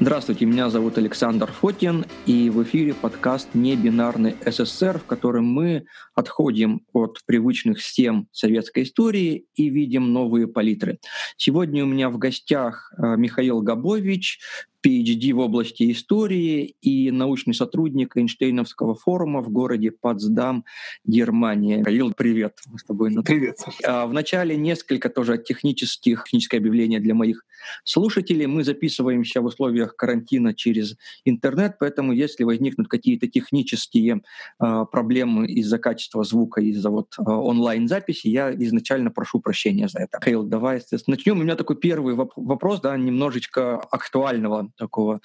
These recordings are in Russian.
Здравствуйте, меня зовут Александр Фотин, и в эфире подкаст «Небинарный СССР», в котором мы отходим от привычных схем советской истории и видим новые палитры. Сегодня у меня в гостях э, Михаил Габович, PhD в области истории и научный сотрудник Эйнштейновского форума в городе Потсдам, Германия. Каил, привет. Мы с тобой. Привет, Саша. А, в начале несколько тоже технических, техническое объявление для моих слушателей. Мы записываемся в условиях карантина через интернет, поэтому если возникнут какие-то технические э, проблемы из-за качества звука, из-за вот э, онлайн-записи, я изначально прошу прощения за это. Каил, давай начнем. У меня такой первый вопрос, да, немножечко актуального такого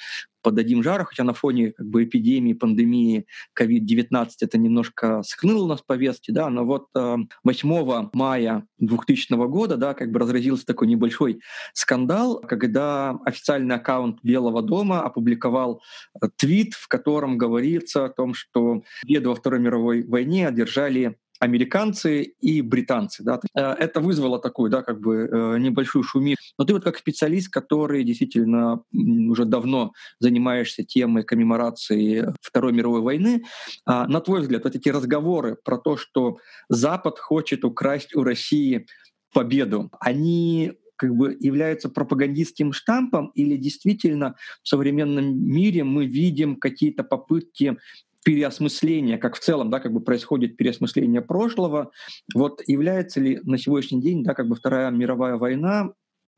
подадим жару, хотя на фоне как бы, эпидемии, пандемии COVID-19 это немножко схлынуло у нас повестки, да, но вот 8 э, мая 2000 года, да, как бы разразился такой небольшой скандал, когда официальный аккаунт Белого дома опубликовал э, твит, в котором говорится о том, что победу во Второй мировой войне одержали американцы и британцы. Да. Э, это вызвало такую да, как бы э, небольшую шумиху. Но ты вот как специалист, который действительно уже давно занимаешься темой коммеморации Второй мировой войны, а, на твой взгляд, вот эти разговоры про то, что Запад хочет украсть у России победу, они как бы являются пропагандистским штампом или действительно в современном мире мы видим какие-то попытки переосмысление, как в целом, да, как бы происходит переосмысление прошлого, вот является ли на сегодняшний день, да, как бы Вторая мировая война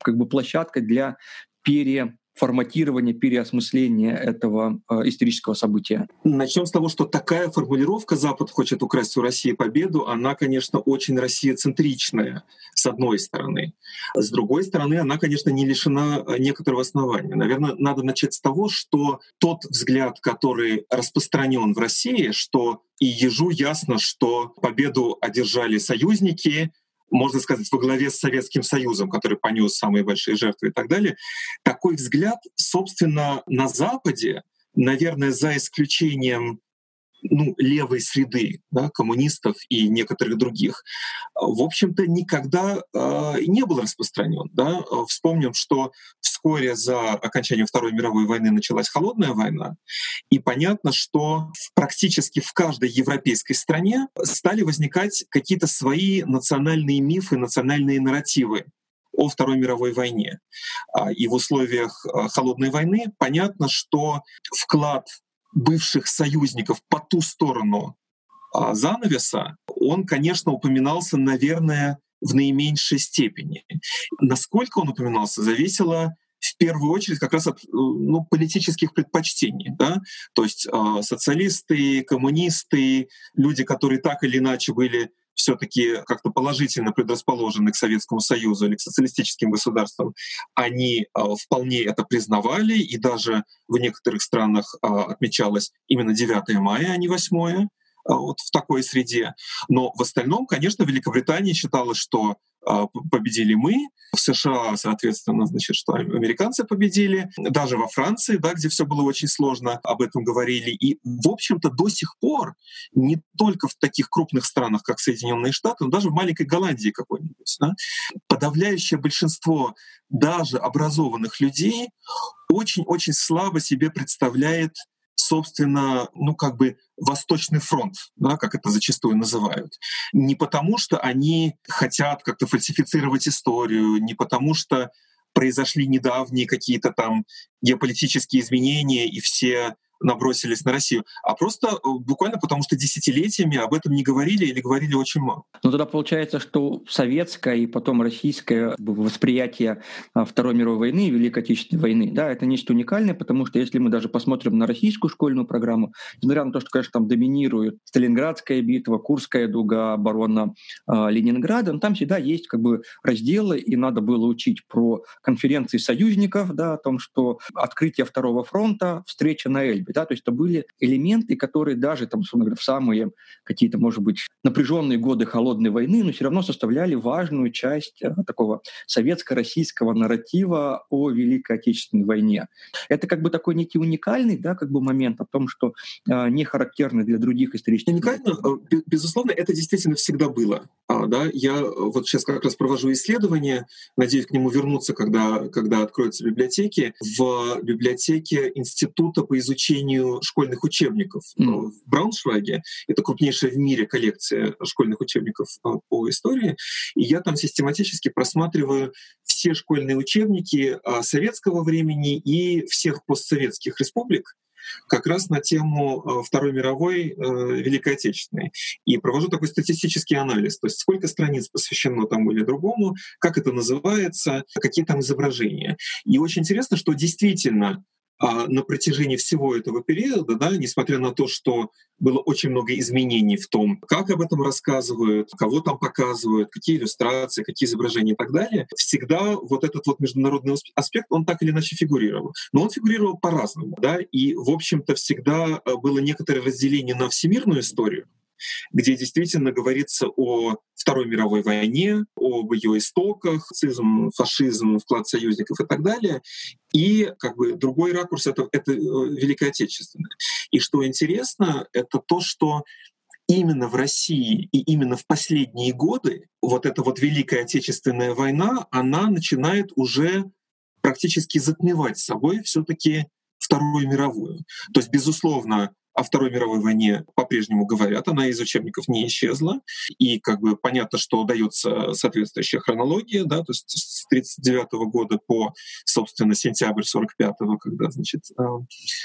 как бы площадкой для пере форматирования, переосмысления этого э, исторического события? Начнем с того, что такая формулировка «Запад хочет украсть у России победу», она, конечно, очень россияцентричная, с одной стороны. С другой стороны, она, конечно, не лишена э, некоторого основания. Наверное, надо начать с того, что тот взгляд, который распространен в России, что и ежу ясно, что победу одержали союзники, можно сказать, во главе с Советским Союзом, который понес самые большие жертвы и так далее. Такой взгляд, собственно, на Западе, наверное, за исключением ну, левой среды, да, коммунистов и некоторых других, в общем-то, никогда э, не был распространен. Да. Вспомним, что вскоре за окончанием Второй мировой войны началась холодная война, и понятно, что практически в каждой европейской стране стали возникать какие-то свои национальные мифы, национальные нарративы о Второй мировой войне. А, и в условиях а, холодной войны понятно, что вклад бывших союзников по ту сторону а, занавеса, он, конечно, упоминался, наверное, в наименьшей степени. Насколько он упоминался, зависело в первую очередь как раз от ну, политических предпочтений. Да? То есть э, социалисты, коммунисты, люди, которые так или иначе были все-таки как-то положительно предрасположены к Советскому Союзу или к социалистическим государствам, они а, вполне это признавали, и даже в некоторых странах а, отмечалось именно 9 мая, а не 8 а, вот в такой среде. Но в остальном, конечно, Великобритания считала, что победили мы, в США, соответственно, значит, что американцы победили, даже во Франции, да, где все было очень сложно, об этом говорили. И, в общем-то, до сих пор не только в таких крупных странах, как Соединенные Штаты, но даже в маленькой Голландии какой-нибудь, да, подавляющее большинство даже образованных людей очень-очень слабо себе представляет собственно, ну как бы Восточный фронт, да, как это зачастую называют. Не потому, что они хотят как-то фальсифицировать историю, не потому, что произошли недавние какие-то там геополитические изменения, и все набросились на Россию, а просто э, буквально потому, что десятилетиями об этом не говорили или говорили очень мало. Ну тогда получается, что советское и потом российское восприятие а, Второй мировой войны Великой Отечественной войны, да, это нечто уникальное, потому что если мы даже посмотрим на российскую школьную программу, несмотря на то, что, конечно, там доминирует Сталинградская битва, Курская дуга, оборона э, Ленинграда, но там всегда есть как бы разделы, и надо было учить про конференции союзников, да, о том, что открытие Второго фронта, встреча на Эльбе быть. Да? То есть это были элементы, которые даже там, говоря, в самые какие-то, может быть, напряженные годы холодной войны, но все равно составляли важную часть э, такого советско-российского нарратива о Великой Отечественной войне. Это как бы такой некий уникальный да, как бы момент о том, что э, не характерный для других исторических... Уникально, э, безусловно, это действительно всегда было. А, да? Я вот сейчас как раз провожу исследование, надеюсь к нему вернуться, когда, когда откроются библиотеки. В библиотеке Института по изучению школьных учебников mm. в Брауншвайге. Это крупнейшая в мире коллекция школьных учебников э, по истории. И я там систематически просматриваю все школьные учебники советского времени и всех постсоветских республик как раз на тему э, Второй мировой, э, Великой Отечественной. И провожу такой статистический анализ, то есть сколько страниц посвящено тому или другому, как это называется, какие там изображения. И очень интересно, что действительно на протяжении всего этого периода, да, несмотря на то, что было очень много изменений в том, как об этом рассказывают, кого там показывают, какие иллюстрации, какие изображения и так далее, всегда вот этот вот международный аспект, он так или иначе фигурировал. Но он фигурировал по-разному, да, и, в общем-то, всегда э, было некоторое разделение на всемирную историю, где действительно говорится о Второй мировой войне, об ее истоках, нацизм, фашизм, вклад союзников и так далее. И как бы другой ракурс — это, это э, Великая Отечественная. И что интересно, это то, что именно в России и именно в последние годы вот эта вот Великая Отечественная война, она начинает уже практически затмевать собой все таки Вторую мировую. То есть, безусловно, о Второй мировой войне по-прежнему говорят, она из учебников не исчезла, и как бы понятно, что дается соответствующая хронология, да, то есть с 1939 года по, собственно, сентябрь 45-го, когда, значит, э,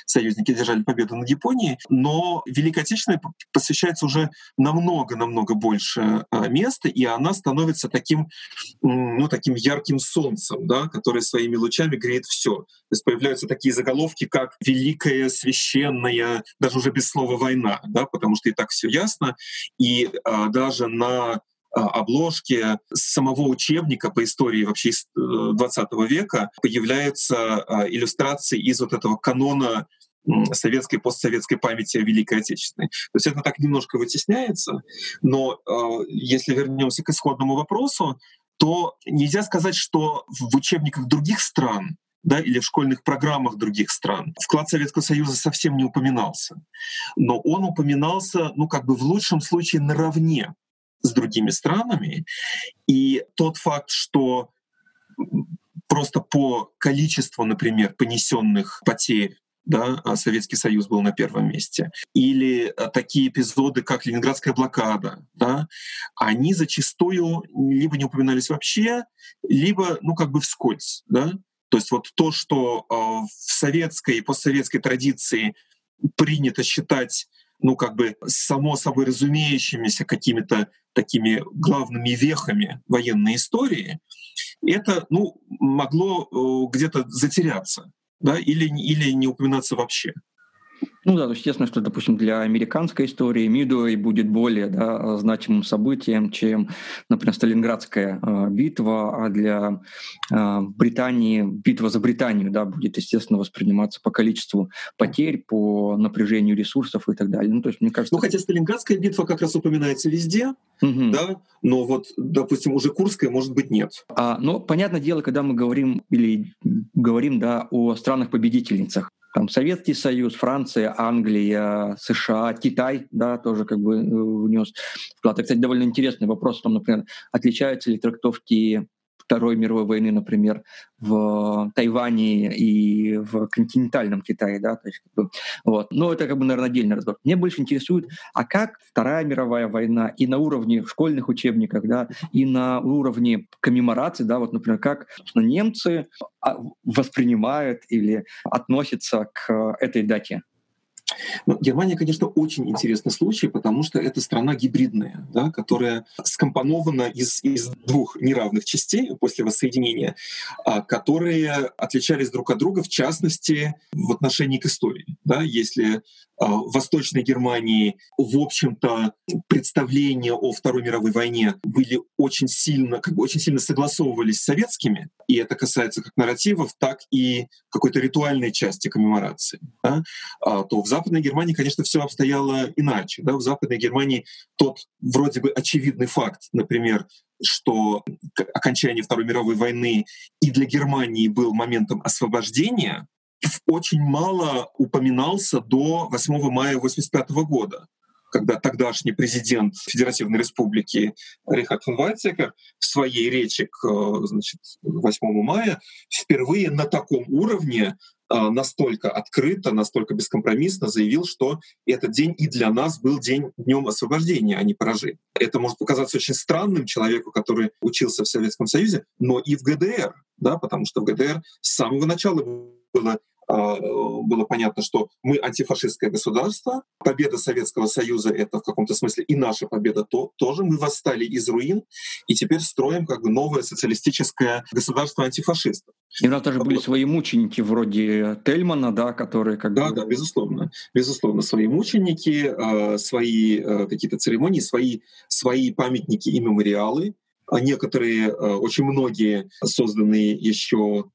союзники держали победу над Японией, но Великой Отечественной посвящается уже намного-намного больше э, места, и она становится таким, ну, таким ярким солнцем, да, которое своими лучами греет все. То есть появляются такие заголовки, как «Великая священная», даже уже без слова «война», да, потому что и так все ясно. И а, даже на а, обложке самого учебника по истории вообще 20 э, века появляются а, иллюстрации из вот этого канона советской постсоветской памяти о Великой Отечественной. То есть это так немножко вытесняется, но э, если вернемся к исходному вопросу, то нельзя сказать, что в учебниках других стран да, или в школьных программах других стран. Вклад Советского Союза совсем не упоминался. Но он упоминался, ну, как бы в лучшем случае наравне с другими странами. И тот факт, что просто по количеству, например, понесенных потерь да, а Советский Союз был на первом месте. Или а, такие эпизоды, как Ленинградская блокада, да, они зачастую либо не упоминались вообще, либо, ну, как бы вскользь, да. То есть вот то, что а, в советской и постсоветской традиции принято считать ну, как бы само собой разумеющимися какими-то такими главными вехами военной истории, это, ну, могло э, где-то затеряться, да, или, или не упоминаться вообще. Ну да, то есть естественно, что, допустим, для американской истории Мидуэй будет более да, значимым событием, чем, например, Сталинградская э, битва, а для э, Британии битва за Британию да, будет, естественно, восприниматься по количеству потерь, по напряжению ресурсов и так далее. Ну, то есть, мне кажется... Ну, хотя Сталинградская битва как раз упоминается везде, угу. да, но вот, допустим, уже Курская, может быть, нет. А, но, понятное дело, когда мы говорим или говорим да, о странах-победительницах, там Советский Союз, Франция, Англия, США, Китай, да, тоже как бы э, внес вклад. Это, кстати, довольно интересный вопрос, там, например, отличаются ли трактовки Второй мировой войны, например, в Тайване и в континентальном Китае, да, то есть, как бы, вот. Но это как бы, наверное, отдельный разговор. Мне больше интересует, а как Вторая мировая война и на уровне школьных учебников, да, и на уровне коммеморации, да, вот, например, как немцы а, воспринимают или относятся к этой дате? Ну, Германия, конечно, очень интересный случай, потому что это страна гибридная, да, которая скомпонована из, из двух неравных частей после воссоединения, а, которые отличались друг от друга, в частности, в отношении к истории. Да. Если Восточной Германии, в общем-то, представления о Второй мировой войне были очень сильно, как бы очень сильно согласовывались с советскими, и это касается как нарративов, так и какой-то ритуальной части коммеморации, да, а, то в Западной Германии, конечно, все обстояло иначе. Да? В Западной Германии тот вроде бы очевидный факт, например, что окончание Второй мировой войны и для Германии был моментом освобождения, очень мало упоминался до 8 мая 1985 года когда тогдашний президент Федеративной Республики Рихард фон Вайтекер в своей речи к значит, 8 мая впервые на таком уровне а, настолько открыто, настолько бескомпромиссно заявил, что этот день и для нас был день днем освобождения, а не поражения. Это может показаться очень странным человеку, который учился в Советском Союзе, но и в ГДР, да, потому что в ГДР с самого начала было было понятно, что мы антифашистское государство, победа Советского Союза — это в каком-то смысле и наша победа то, тоже. Мы восстали из руин и теперь строим как бы новое социалистическое государство антифашистов. И у нас даже были свои мученики вроде Тельмана, да, которые как Да, бы... да, безусловно. Безусловно, свои мученики, а, свои а, какие-то церемонии, свои, свои памятники и мемориалы. Некоторые, очень многие созданные еще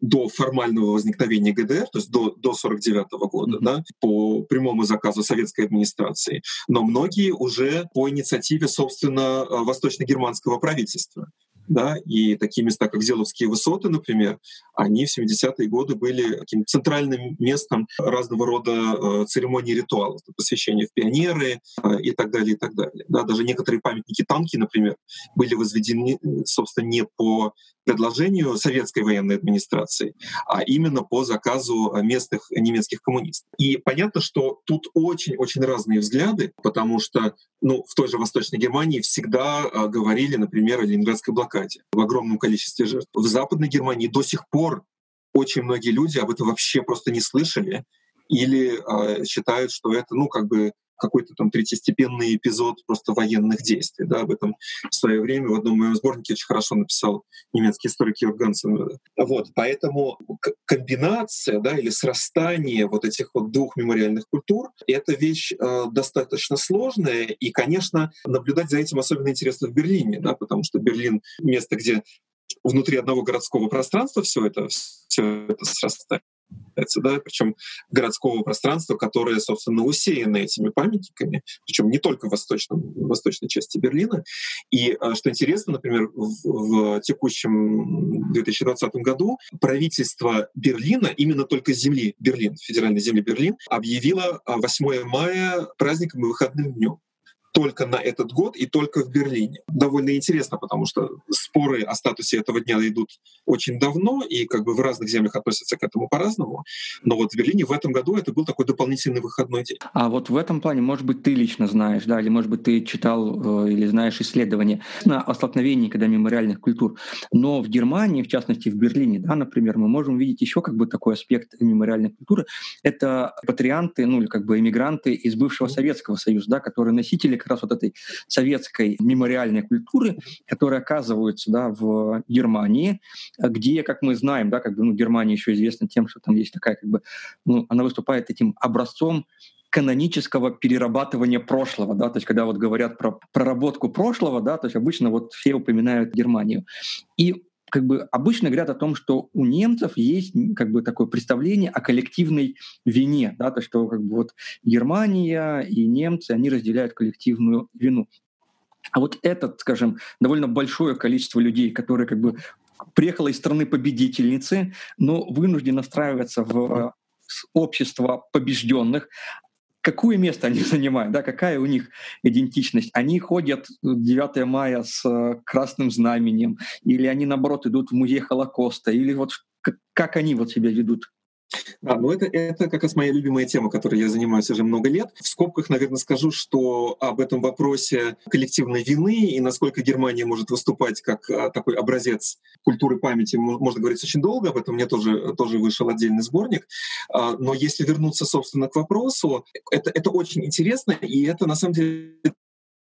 до формального возникновения ГДР, то есть до, до 49 года, mm-hmm. да, по прямому заказу советской администрации, но многие уже по инициативе, собственно, э, восточно-германского правительства да, и такие места, как Зеловские высоты, например, они в 70-е годы были таким центральным местом разного рода э, церемоний и ритуалов, посвящения в пионеры э, и так далее, и так далее. Да, даже некоторые памятники танки, например, были возведены, собственно, не по предложению советской военной администрации, а именно по заказу местных немецких коммунистов. И понятно, что тут очень-очень разные взгляды, потому что ну, в той же Восточной Германии всегда э, говорили, например, о Ленинградской блокаде блокаде в огромном количестве жертв. В Западной Германии до сих пор очень многие люди об этом вообще просто не слышали или э, считают, что это, ну, как бы какой-то там третьестепенный эпизод просто военных действий. Да, об этом в свое время в одном моем сборнике очень хорошо написал немецкий историк Йорг. Вот, поэтому комбинация да, или срастание вот этих вот двух мемориальных культур — это вещь э, достаточно сложная, и, конечно, наблюдать за этим особенно интересно в Берлине, да, потому что Берлин — место, где внутри одного городского пространства все это, все это срастает да, причем городского пространства, которое, собственно, усеяно этими памятниками, причем не только в, восточном, в восточной части Берлина. И а, что интересно, например, в, в текущем 2020 году правительство Берлина, именно только земли Берлин, федеральной земли Берлин, объявило 8 а, мая праздником и выходным днем только на этот год и только в Берлине. Довольно интересно, потому что споры о статусе этого дня идут очень давно, и как бы в разных землях относятся к этому по-разному. Но вот в Берлине в этом году это был такой дополнительный выходной день. А вот в этом плане, может быть, ты лично знаешь, да, или может быть ты читал э, или знаешь исследования о столкновении когда мемориальных культур. Но в Германии, в частности в Берлине, да, например, мы можем видеть еще как бы такой аспект мемориальной культуры. Это патрианты, ну или как бы эмигранты из бывшего Советского Союза, да, которые носители раз вот этой советской мемориальной культуры, которые оказываются да, в Германии, где, как мы знаем, да, как бы, ну, Германия еще известна тем, что там есть такая, как бы, ну, она выступает этим образцом канонического перерабатывания прошлого, да, то есть когда вот говорят про проработку прошлого, да, то есть обычно вот все упоминают Германию. И как бы обычно говорят о том, что у немцев есть как бы такое представление о коллективной вине, да, то что как бы вот Германия и немцы они разделяют коллективную вину. А вот этот, скажем, довольно большое количество людей, которые как бы приехало из страны победительницы, но вынуждены настраиваться в общество побежденных, какое место они занимают, да, какая у них идентичность. Они ходят 9 мая с э, красным знаменем, или они, наоборот, идут в музей Холокоста, или вот как они вот себя ведут? Да, ну это, это как раз моя любимая тема, которой я занимаюсь уже много лет. В скобках, наверное, скажу, что об этом вопросе коллективной вины и насколько Германия может выступать как а, такой образец культуры памяти, можно говорить очень долго, об этом мне тоже, тоже вышел отдельный сборник. А, но если вернуться, собственно, к вопросу, это, это очень интересно, и это на самом деле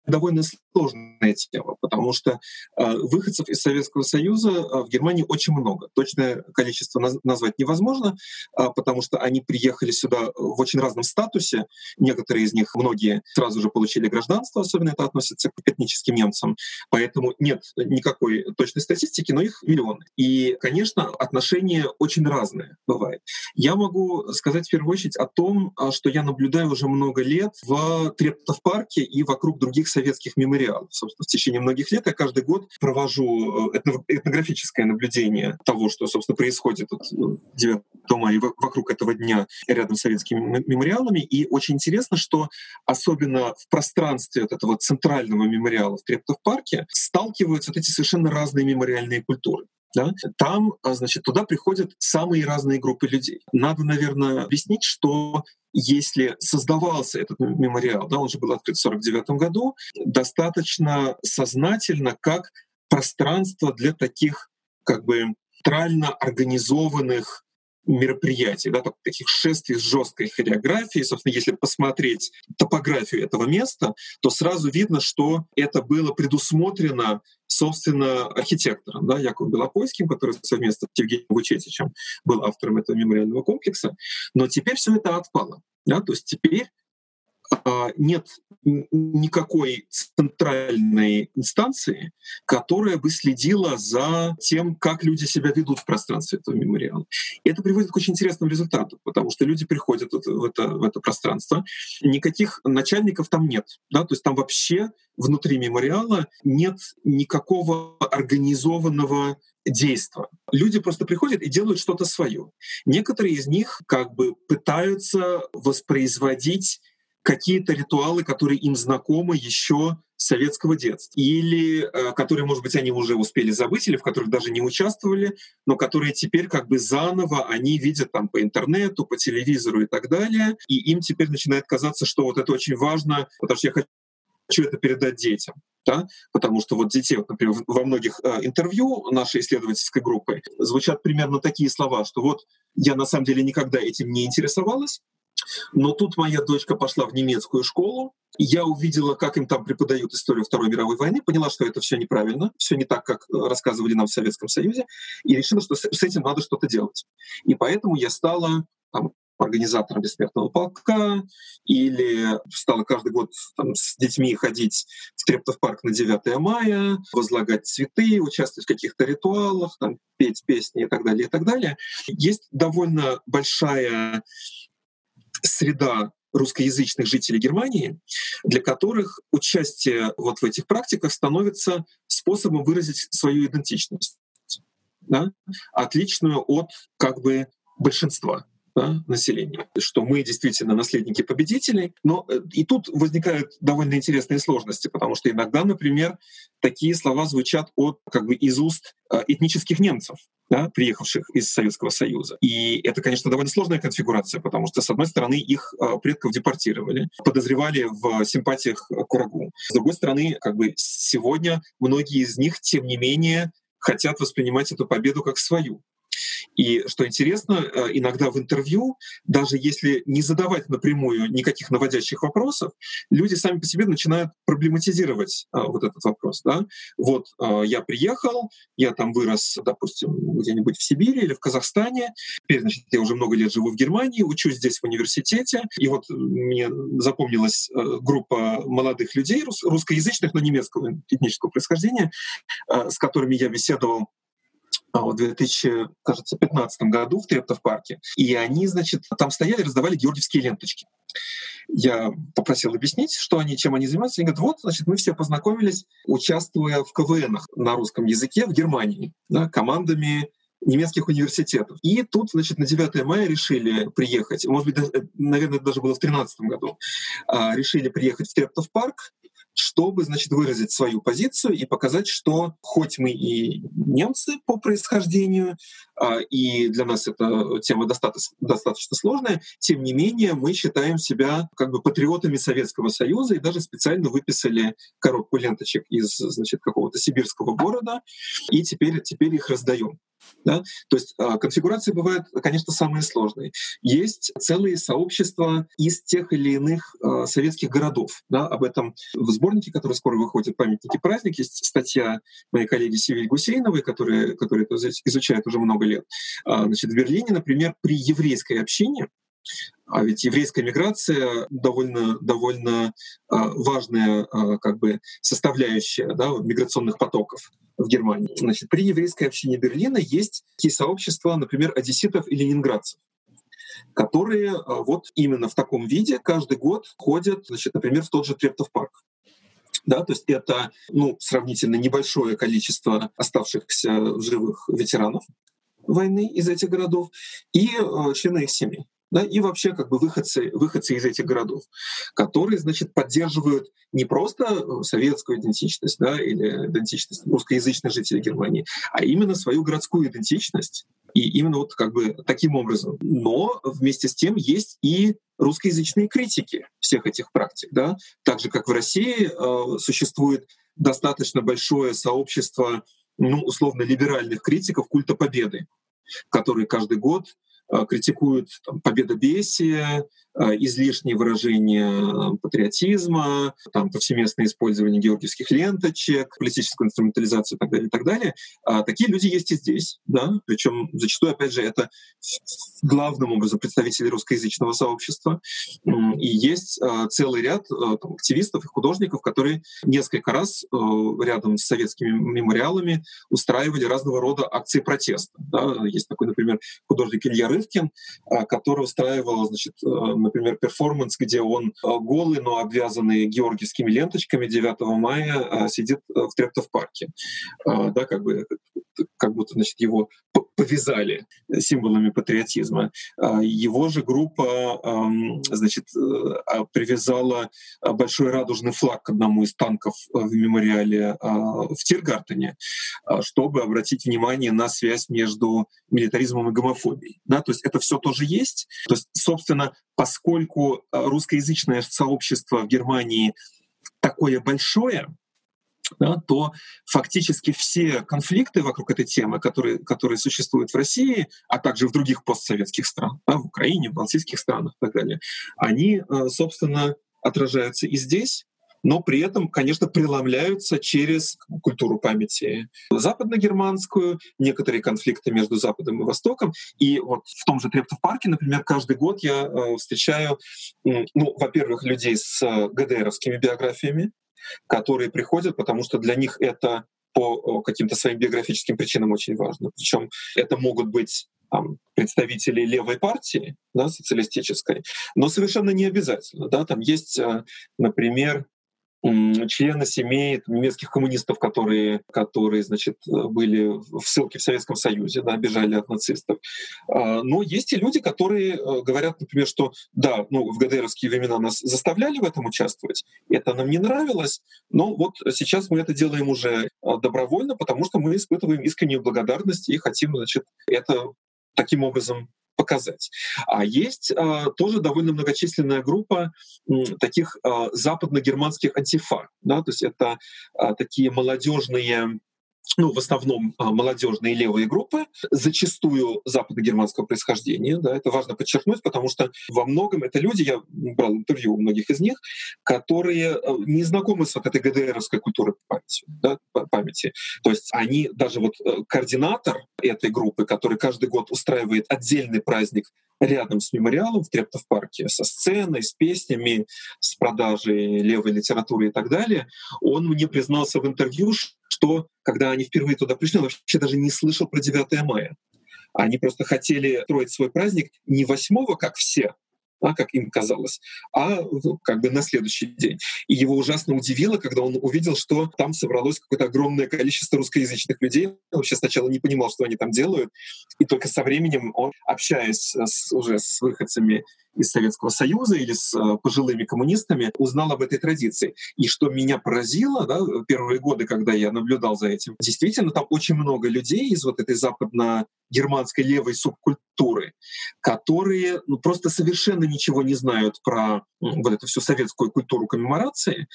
довольно сложная тема, потому что э, выходцев из Советского Союза э, в Германии очень много. Точное количество наз- назвать невозможно, э, потому что они приехали сюда в очень разном статусе. Некоторые из них, многие сразу же получили гражданство, особенно это относится к этническим немцам. Поэтому нет никакой точной статистики, но их миллионы. И, конечно, отношения очень разные бывают. Я могу сказать в первую очередь о том, что я наблюдаю уже много лет в Трептов-парке и вокруг других советских мемориалов. Собственно, в течение многих лет я каждый год провожу э, этнографическое наблюдение того, что, собственно, происходит 9 э, мая вокруг этого дня рядом с советскими мемориалами. И очень интересно, что особенно в пространстве вот этого центрального мемориала в Трептов-парке сталкиваются вот эти совершенно разные мемориальные культуры. Да? Там, а, значит, туда приходят самые разные группы людей. Надо, наверное, объяснить, что если создавался этот мемориал, да, он же был открыт в 1949 году, достаточно сознательно как пространство для таких как бы трально организованных мероприятий, да, таких шествий с жесткой хореографией. Собственно, если посмотреть топографию этого места, то сразу видно, что это было предусмотрено, собственно, архитектором, да, Яковом Белопольским, который совместно с Евгением Вучетичем был автором этого мемориального комплекса. Но теперь все это отпало. Да, то есть теперь нет никакой центральной инстанции, которая бы следила за тем, как люди себя ведут в пространстве этого мемориала. И это приводит к очень интересному результату, потому что люди приходят в это, в это пространство, никаких начальников там нет. Да? То есть там вообще внутри мемориала нет никакого организованного действа. Люди просто приходят и делают что-то свое. Некоторые из них как бы пытаются воспроизводить какие-то ритуалы, которые им знакомы еще с советского детства, или э, которые, может быть, они уже успели забыть, или в которых даже не участвовали, но которые теперь как бы заново они видят там по интернету, по телевизору и так далее, и им теперь начинает казаться, что вот это очень важно, потому что я хочу это передать детям. Да? Потому что вот детей, вот, например, во многих э, интервью нашей исследовательской группы звучат примерно такие слова, что вот я на самом деле никогда этим не интересовалась, но тут моя дочка пошла в немецкую школу, я увидела, как им там преподают историю Второй мировой войны, поняла, что это все неправильно, все не так, как э, рассказывали нам в Советском Союзе, и решила, что с этим надо что-то делать. И поэтому я стала там, организатором бессмертного полка, или стала каждый год там, с детьми ходить в Трептов парк на 9 мая, возлагать цветы, участвовать в каких-то ритуалах, там, петь песни и так далее, и так далее. Есть довольно большая среда русскоязычных жителей Германии, для которых участие вот в этих практиках становится способом выразить свою идентичность, да, отличную от как бы большинства да, населения, что мы действительно наследники победителей. Но э, и тут возникают довольно интересные сложности, потому что иногда, например, такие слова звучат от как бы из уст э, этнических немцев, да, приехавших из Советского Союза. И это, конечно, довольно сложная конфигурация, потому что, с одной стороны, их э, предков депортировали, подозревали в симпатиях к врагу. С другой стороны, как бы сегодня многие из них, тем не менее, хотят воспринимать эту победу как свою. И что интересно, э, иногда в интервью, даже если не задавать напрямую никаких наводящих вопросов, люди сами по себе начинают проблематизировать а, вот этот вопрос. Да? Вот а, я приехал, я там вырос, допустим, где-нибудь в Сибири или в Казахстане, теперь, значит, я уже много лет живу в Германии, учусь здесь в университете, и вот мне запомнилась э, группа молодых людей, русскоязычных, но немецкого этнического происхождения, э, с которыми я беседовал в 2015 году в Трептов парке. И они, значит, там стояли, раздавали георгиевские ленточки. Я попросил объяснить, что они, чем они занимаются. Они говорят, вот, значит, мы все познакомились, участвуя в КВНах на русском языке в Германии, да, командами немецких университетов. И тут, значит, на 9 мая решили приехать, может быть, наверное, это даже было в 2013 году, а, решили приехать в Трептов парк чтобы, значит, выразить свою позицию и показать, что хоть мы и немцы по происхождению, а, и для нас эта тема достаточно, достаточно сложная, тем не менее мы считаем себя как бы патриотами Советского Союза и даже специально выписали коробку ленточек из, значит, какого-то сибирского города, и теперь, теперь их раздаем. Да? То есть э, конфигурации бывают, конечно, самые сложные. Есть целые сообщества из тех или иных э, советских городов. Да? Об этом в сборнике, который скоро выходит «Памятники праздник», есть статья моей коллеги Севиль Гусейновой, которая, которая это изучает уже много лет. А, значит, в Берлине, например, при еврейской общине а ведь еврейская миграция довольно, довольно а, важная а, как бы составляющая да, миграционных потоков в Германии. Значит, при еврейской общине Берлина есть такие сообщества, например, одесситов и ленинградцев которые вот именно в таком виде каждый год ходят, значит, например, в тот же Трептов парк. Да, то есть это ну, сравнительно небольшое количество оставшихся живых ветеранов войны из этих городов и э, члены их семей да, и вообще как бы выходцы, выходцы из этих городов, которые, значит, поддерживают не просто э, советскую идентичность да, или идентичность русскоязычных жителей Германии, а именно свою городскую идентичность. И именно вот как бы таким образом. Но вместе с тем есть и русскоязычные критики всех этих практик. Да? Так же, как в России э, существует достаточно большое сообщество ну, условно либеральных критиков культа победы, которые каждый год критикуют там, победобесие, Э, излишние выражения э, патриотизма, там, повсеместное использование георгиевских ленточек, политическую инструментализацию и так далее, и так далее. А такие люди есть и здесь, да, причем зачастую, опять же, это главным образом представители русскоязычного сообщества. И есть э, целый ряд там, активистов и художников, которые несколько раз рядом с советскими мемориалами устраивали разного рода акции протеста. Да. Есть такой, например, художник Илья Рывкин, который устраивал значит, например, перформанс, где он э, голый, но обвязанный георгиевскими ленточками 9 мая э, сидит э, в Трептов парке. Да, как бы как будто значит, его повязали символами патриотизма. Его же группа значит, а, привязала большой радужный флаг к одному из танков в мемориале в Тиргартене, чтобы обратить внимание на связь между милитаризмом и гомофобией. Да, то есть это все тоже есть. То есть, собственно, поскольку русскоязычное сообщество в Германии такое большое, да, то фактически все конфликты вокруг этой темы, которые, которые существуют в России, а также в других постсоветских странах, да, в Украине, в балтийских странах и так далее, они, э, собственно, отражаются и здесь, но при этом, конечно, преломляются через культуру памяти западногерманскую, некоторые конфликты между Западом и Востоком. И вот в том же Трептов парке, например, каждый год я э, встречаю, ну, во-первых, людей с э, ГДРовскими биографиями, которые приходят, потому что для них это по каким-то своим биографическим причинам очень важно. Причем это могут быть там, представители левой партии, да, социалистической, но совершенно не обязательно. Да, там есть, э, например, члены семей немецких коммунистов, которые, которые значит, были в ссылке в Советском Союзе, да, бежали от нацистов. А, но есть и люди, которые э, говорят, например, что да, ну, в ГДРовские времена нас заставляли в этом участвовать, это нам не нравилось, но вот сейчас мы это делаем уже а, добровольно, потому что мы испытываем искреннюю благодарность и хотим значит, это таким образом показать. А есть а, тоже довольно многочисленная группа м, таких а, западно-германских антифа. Да? То есть это а, такие молодежные ну, в основном а, молодежные левые группы, зачастую западно-германского происхождения. Да, это важно подчеркнуть, потому что во многом это люди, я брал интервью у многих из них, которые а, не знакомы с вот этой ГДРовской культурой памяти. Да, памяти. То есть они, даже вот э, координатор этой группы, который каждый год устраивает отдельный праздник рядом с мемориалом в Трептов парке, со сценой, с песнями, с продажей левой литературы и так далее, он мне признался в интервью, что когда они впервые туда пришли, он вообще даже не слышал про 9 мая. Они просто хотели строить свой праздник не 8 как все, а, как им казалось, а ну, как бы на следующий день. И его ужасно удивило, когда он увидел, что там собралось какое-то огромное количество русскоязычных людей. Он вообще сначала не понимал, что они там делают. И только со временем он, общаясь с, уже с выходцами из Советского Союза или с э, пожилыми коммунистами, узнал об этой традиции. И что меня поразило, да, первые годы, когда я наблюдал за этим, действительно, там очень много людей из вот этой западно-германской левой субкультуры, которые ну, просто совершенно ничего не знают про вот эту всю советскую культуру коммеморации,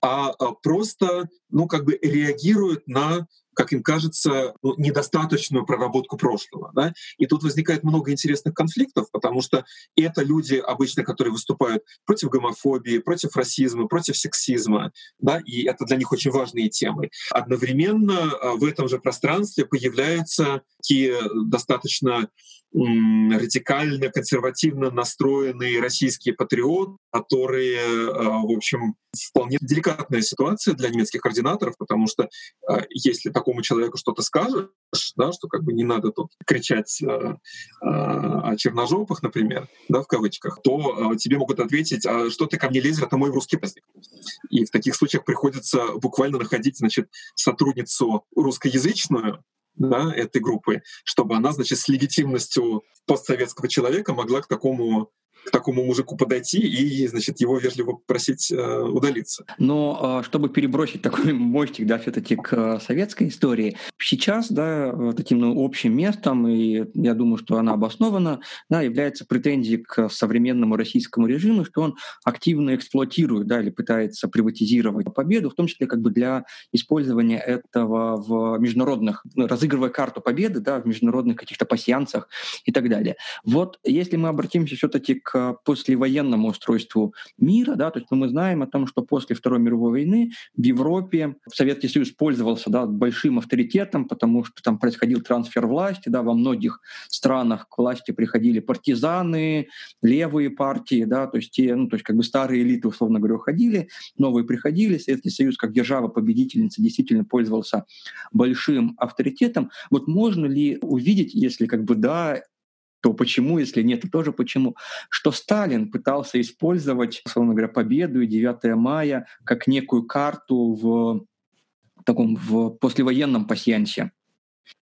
а, а просто, ну, как бы реагируют на как им кажется, ну, недостаточную проработку прошлого. Да? И тут возникает много интересных конфликтов, потому что это люди обычно, которые выступают против гомофобии, против расизма, против сексизма, да, и это для них очень важные темы. Одновременно а, в этом же пространстве появляются такие достаточно радикально, консервативно настроенные российские патриоты, которые, а, в общем, вполне деликатная ситуация для немецких координаторов, потому что а, если такому человеку что-то скажешь, да, что как бы не надо тут кричать а, о черножопах, например, да, в кавычках, то тебе могут ответить, а что ты ко мне лезешь, это мой русский язык. И в таких случаях приходится буквально находить, значит, сотрудницу русскоязычную, да, этой группы, чтобы она, значит, с легитимностью постсоветского человека могла к такому к такому мужику подойти и, значит, его вежливо попросить э, удалиться. Но э, чтобы перебросить такой мостик, да, все-таки к э, советской истории, сейчас, да, таким ну, общим местом, и я думаю, что она обоснована, да, является претензия к современному российскому режиму, что он активно эксплуатирует, да, или пытается приватизировать победу, в том числе как бы для использования этого в международных, ну, разыгрывая карту победы, да, в международных каких-то пассианцах и так далее. Вот если мы обратимся все-таки к послевоенному устройству мира, да, то есть ну, мы знаем о том, что после Второй мировой войны в Европе Советский Союз пользовался да, большим авторитетом, потому что там происходил трансфер власти, да, во многих странах к власти приходили партизаны, левые партии, да, то есть те, ну, то есть как бы старые элиты, условно говоря, уходили, новые приходили, Советский Союз как держава-победительница действительно пользовался большим авторитетом. Вот можно ли увидеть, если как бы да, то почему, если нет, то тоже почему, что Сталин пытался использовать, условно говоря, победу и 9 мая как некую карту в таком в послевоенном пассиансе.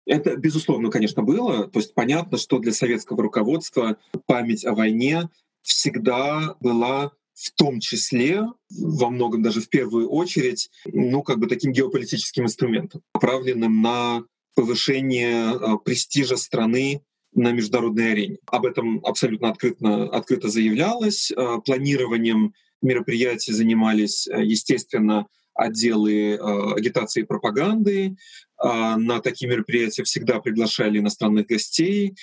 Это, безусловно, конечно, было. То есть понятно, что для советского руководства память о войне всегда была в том числе, во многом даже в первую очередь, ну, как бы таким геополитическим инструментом, направленным на повышение а, престижа страны на международной арене. Об этом абсолютно открыто, открыто заявлялось. Э, планированием мероприятий занимались, э, естественно, отделы э, агитации и пропаганды. На такие мероприятия всегда приглашали иностранных гостей.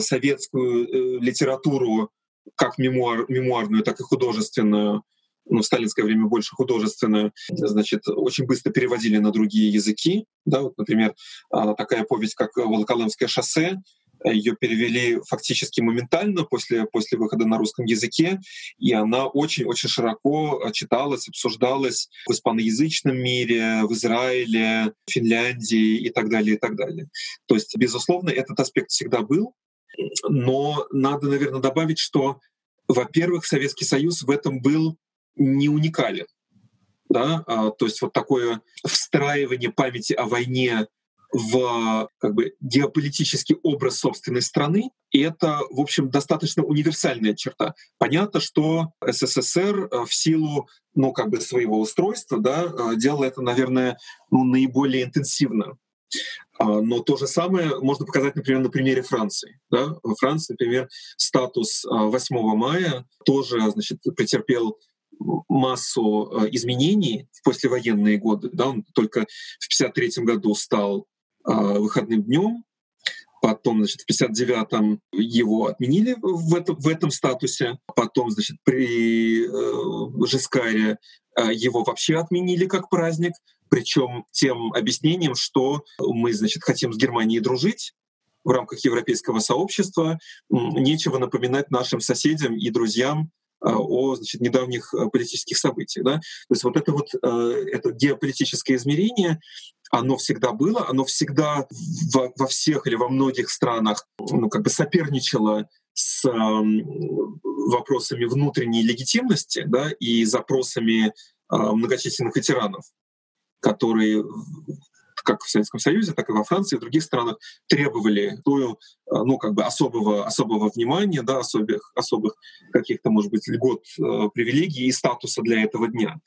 Советскую литературу, как мемуар, мемуарную, так и художественную, ну, в сталинское время больше художественную, значит, очень быстро переводили на другие языки. Да, вот, например, такая повесть, как «Волоколамское шоссе», ее перевели фактически моментально после, после выхода на русском языке, и она очень-очень широко читалась, обсуждалась в испаноязычном мире, в Израиле, Финляндии и так далее, и так далее. То есть, безусловно, этот аспект всегда был, но надо, наверное, добавить, что, во-первых, Советский Союз в этом был не уникален. Да? А, то есть вот такое встраивание памяти о войне в как бы, геополитический образ собственной страны. И это, в общем, достаточно универсальная черта. Понятно, что СССР э, в силу ну, как бы своего устройства да, э, делал это, наверное, ну, наиболее интенсивно. А, но то же самое можно показать, например, на примере Франции. Да? Во Франции, например, статус 8 а, мая тоже значит, претерпел массу э, изменений в послевоенные годы. Да? Он только в 1953 году стал выходным днем. Потом, значит, в 59-м его отменили в этом, в этом статусе. Потом, значит, при э, Жескаре э, его вообще отменили как праздник, причем тем объяснением, что мы, значит, хотим с Германией дружить, в рамках европейского сообщества нечего напоминать нашим соседям и друзьям э, о значит, недавних э, политических событиях. Да? То есть вот это вот это геополитическое измерение, оно всегда было, оно всегда во, во всех или во многих странах ну, как бы соперничало с э, вопросами внутренней легитимности да, и запросами э, многочисленных ветеранов, которые как в Советском Союзе, так и во Франции и в других странах требовали э, ну, как бы особого, особого внимания, да, особых, особых каких-то, может быть, льгот, э, привилегий и статуса для этого дня.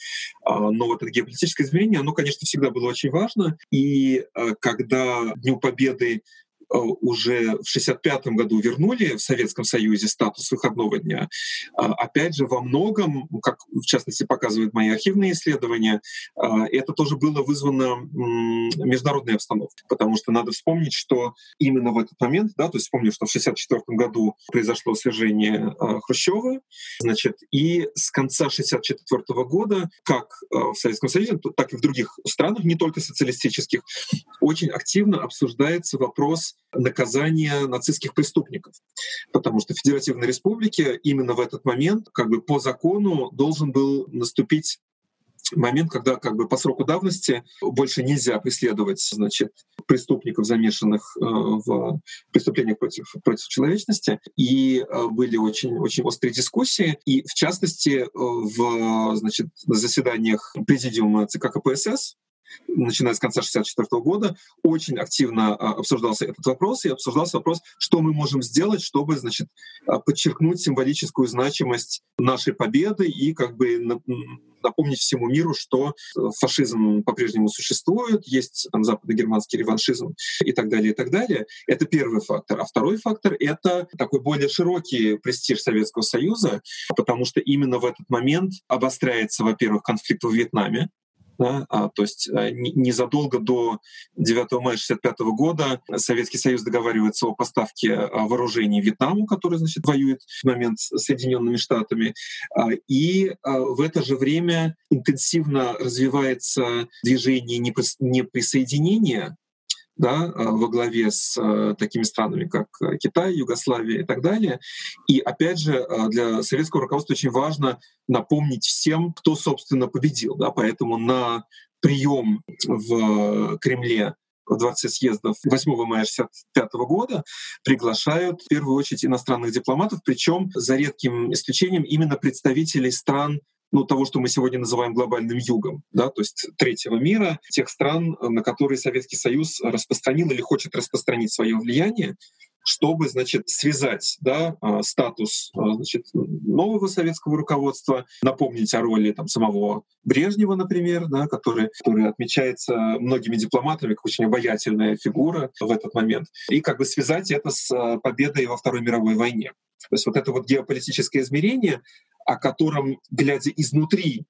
А, но вот это геополитическое измерение, оно, конечно, всегда было очень важно. И э, когда Дню Победы уже в 1965 году вернули в Советском Союзе статус выходного дня, а, опять же, во многом, как в частности показывают мои архивные исследования, а, это тоже было вызвано международной обстановкой, потому что надо вспомнить, что именно в этот момент, да, то есть вспомню, что в 1964 году произошло свержение Хрущева, значит, и с конца 1964 года, как в Советском Союзе, так и в других странах, не только социалистических, очень активно обсуждается вопрос наказания нацистских преступников. Потому что в Федеративной Республике именно в этот момент, как бы по закону, должен был наступить момент, когда как бы по сроку давности больше нельзя преследовать значит, преступников, замешанных э, в преступлениях против, против человечности. И э, были очень, очень острые дискуссии. И в частности, э, в значит, заседаниях президиума ЦК КПСС начиная с конца 1964 года, очень активно а, обсуждался этот вопрос, и обсуждался вопрос, что мы можем сделать, чтобы значит, а, подчеркнуть символическую значимость нашей победы и как бы напомнить всему миру, что фашизм по-прежнему существует, есть там западно-германский реваншизм и так далее, и так далее. Это первый фактор. А второй фактор — это такой более широкий престиж Советского Союза, потому что именно в этот момент обостряется, во-первых, конфликт в Вьетнаме, да, а, то есть а, незадолго до 9 мая 1965 года Советский Союз договаривается о поставке а, вооружений Вьетнаму, который значит, воюет в момент с Соединенными Штатами. А, и в это же время интенсивно развивается движение неприсоединения да, а, во главе с а, такими странами, как а, Китай, Югославия и так далее. И опять же, для советского руководства очень важно напомнить всем, кто, собственно, победил. Да, поэтому на прием в Кремле в 20 съездов 8 мая 1965 года приглашают в первую очередь иностранных дипломатов, причем за редким исключением именно представителей стран ну, того, что мы сегодня называем глобальным югом, да, то есть третьего мира, тех стран, на которые Советский Союз распространил или хочет распространить свое влияние, чтобы, значит, связать да, а, статус а, значит, нового советского руководства, напомнить о роли там, самого Брежнева, например, да, который, который отмечается многими дипломатами как очень обаятельная фигура в этот момент, и как бы связать это с а, победой во Второй мировой войне. То есть вот это вот геополитическое измерение, о котором, глядя изнутри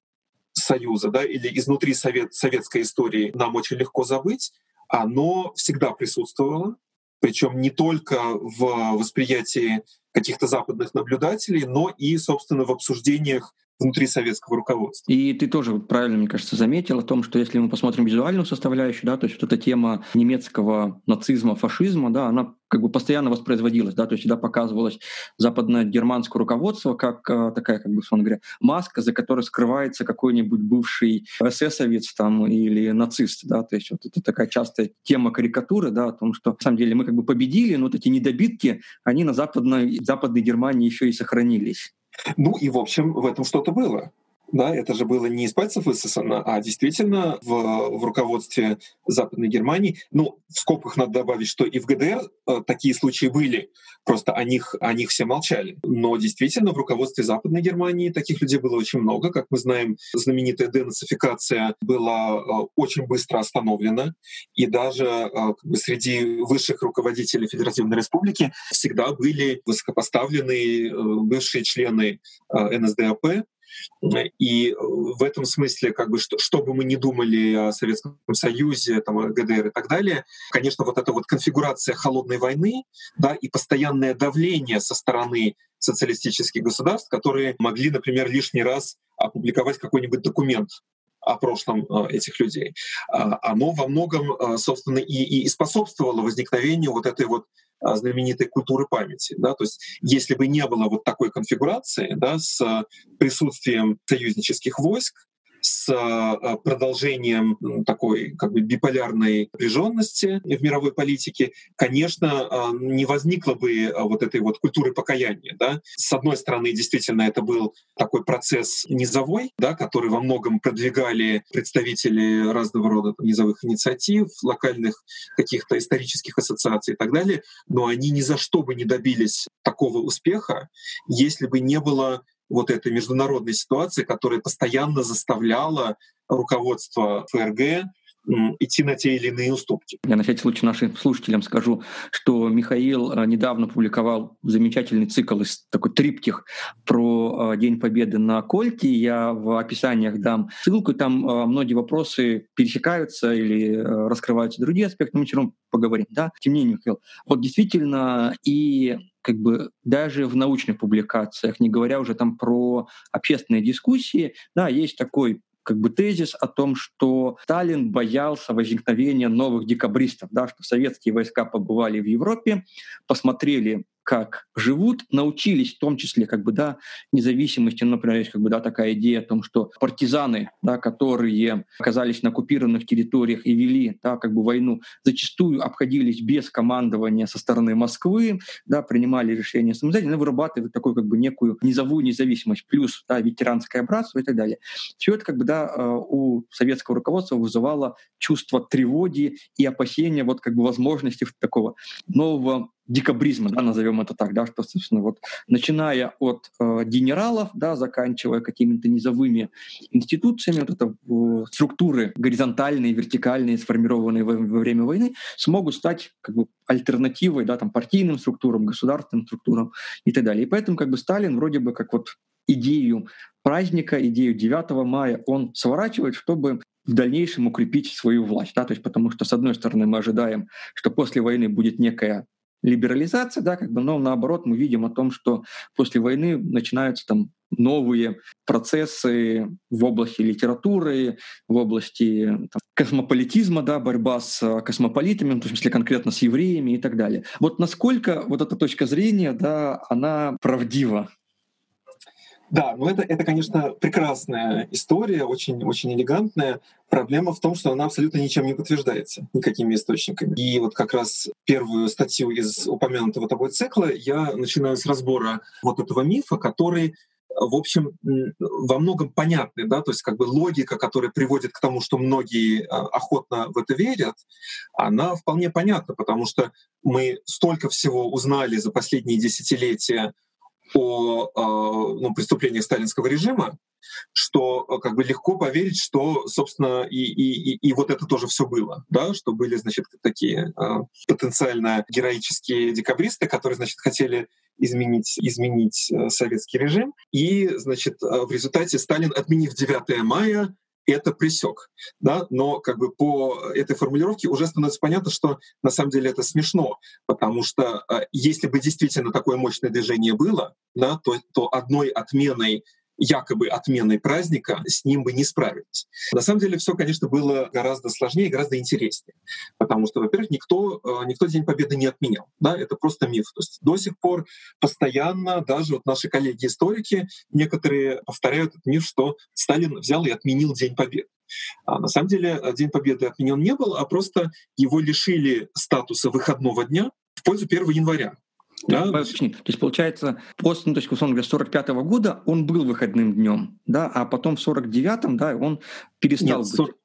Союза да, или изнутри совет, советской истории, нам очень легко забыть, оно всегда присутствовало, причем не только в восприятии каких-то западных наблюдателей, но и, собственно, в обсуждениях внутри советского руководства. И ты тоже правильно, мне кажется, заметил о том, что если мы посмотрим визуальную составляющую, да, то есть вот эта тема немецкого нацизма, фашизма, да, она как бы постоянно воспроизводилась, да, то есть всегда показывалось западно-германское руководство как а, такая, как бы, условно говоря, маска, за которой скрывается какой-нибудь бывший эсэсовец там или нацист, да, то есть вот это такая частая тема карикатуры, да, о том, что на самом деле мы как бы победили, но вот эти недобитки, они на западной, западной Германии еще и сохранились. Ну и, в общем, в этом что-то было. Да, это же было не из пальцев высосано, а действительно в, в руководстве Западной Германии. Ну, в скобках надо добавить, что и в ГДР э, такие случаи были, просто о них, о них все молчали. Но действительно в руководстве Западной Германии таких людей было очень много. Как мы знаем, знаменитая денацификация была э, очень быстро остановлена, и даже э, как бы среди высших руководителей Федеративной Республики всегда были высокопоставленные э, бывшие члены э, НСДАП, и в этом смысле, как бы, что, что бы мы ни думали о Советском Союзе, там, ГДР и так далее, конечно, вот эта вот конфигурация холодной войны да, и постоянное давление со стороны социалистических государств, которые могли, например, лишний раз опубликовать какой-нибудь документ о прошлом э, этих людей. А, оно во многом, э, собственно, и, и способствовало возникновению вот этой вот знаменитой культуры памяти. Да? То есть если бы не было вот такой конфигурации да, с присутствием союзнических войск, с а, продолжением такой как бы биполярной напряженности в мировой политике, конечно, а, не возникло бы а, вот этой вот культуры покаяния. Да? С одной стороны, действительно, это был такой процесс низовой, да, который во многом продвигали представители разного рода низовых инициатив, локальных каких-то исторических ассоциаций и так далее, но они ни за что бы не добились такого успеха, если бы не было вот этой международной ситуации, которая постоянно заставляла руководство ФРГ идти на те или иные уступки. Я на всякий случай нашим слушателям скажу, что Михаил э, недавно публиковал замечательный цикл из такой триптих про э, День Победы на Кольте. Я в описаниях дам ссылку, там э, многие вопросы пересекаются или раскрываются другие аспекты, мы все равно поговорим. Да? Тем не менее, Михаил, вот действительно и как бы даже в научных публикациях, не говоря уже там про общественные дискуссии, да, есть такой как бы тезис о том, что Сталин боялся возникновения новых декабристов, да, что советские войска побывали в Европе, посмотрели как живут, научились в том числе как бы, да, независимости, ну, например, есть как бы, да, такая идея о том, что партизаны, да, которые оказались на оккупированных территориях и вели да, как бы войну, зачастую обходились без командования со стороны Москвы, да, принимали решения самостоятельно, вырабатывают такую как бы некую низовую независимость, плюс да, ветеранское братство и так далее. Все это как бы, да, э, у советского руководства вызывало чувство тревоги и опасения вот как бы возможности такого нового декабризма, да, назовем это так, да, что, собственно, вот начиная от э, генералов, да, заканчивая какими-то низовыми институциями, вот это э, структуры горизонтальные, вертикальные, сформированные во, во время войны, смогут стать как бы альтернативой, да, там, партийным структурам, государственным структурам и так далее. И поэтому как бы Сталин вроде бы как вот идею праздника, идею 9 мая он сворачивает, чтобы в дальнейшем укрепить свою власть. Да? То есть потому что, с одной стороны, мы ожидаем, что после войны будет некая либерализация, да, как бы, но наоборот мы видим о том, что после войны начинаются там новые процессы в области литературы, в области там, космополитизма, да, борьба с космополитами, в том числе конкретно с евреями и так далее. Вот насколько вот эта точка зрения, да, она правдива? Да, ну это, это, конечно, прекрасная история, очень, очень элегантная. Проблема в том, что она абсолютно ничем не подтверждается, никакими источниками. И вот как раз первую статью из упомянутого тобой цикла я начинаю с разбора вот этого мифа, который в общем, во многом понятны, да, то есть как бы логика, которая приводит к тому, что многие а, охотно в это верят, она вполне понятна, потому что мы столько всего узнали за последние десятилетия о а, ну, преступлениях сталинского режима, что э, как бы легко поверить, что, собственно, и, и, и, и вот это тоже все было, да, что были, значит, такие э, потенциально героические декабристы, которые, значит, хотели изменить, изменить э, советский режим. И, значит, в результате Сталин, отменив 9 мая, это присек. Да? Но как бы по этой формулировке уже становится понятно, что на самом деле это смешно, потому что э, если бы действительно такое мощное движение было, да, то, то одной отменой якобы отменой праздника, с ним бы не справились. На самом деле все, конечно, было гораздо сложнее, гораздо интереснее, потому что, во-первых, никто, э, никто День Победы не отменял. Да, это просто миф. То есть до сих пор постоянно даже вот наши коллеги-историки некоторые повторяют этот миф, что Сталин взял и отменил День Победы. А на самом деле э, День Победы отменен не был, а просто его лишили статуса выходного дня в пользу 1 января. Да? То есть, получается, после, ну, то есть, условно говоря, 45 -го года он был выходным днем, да, а потом в 49-м, да, он перестал Нет, 40, быть.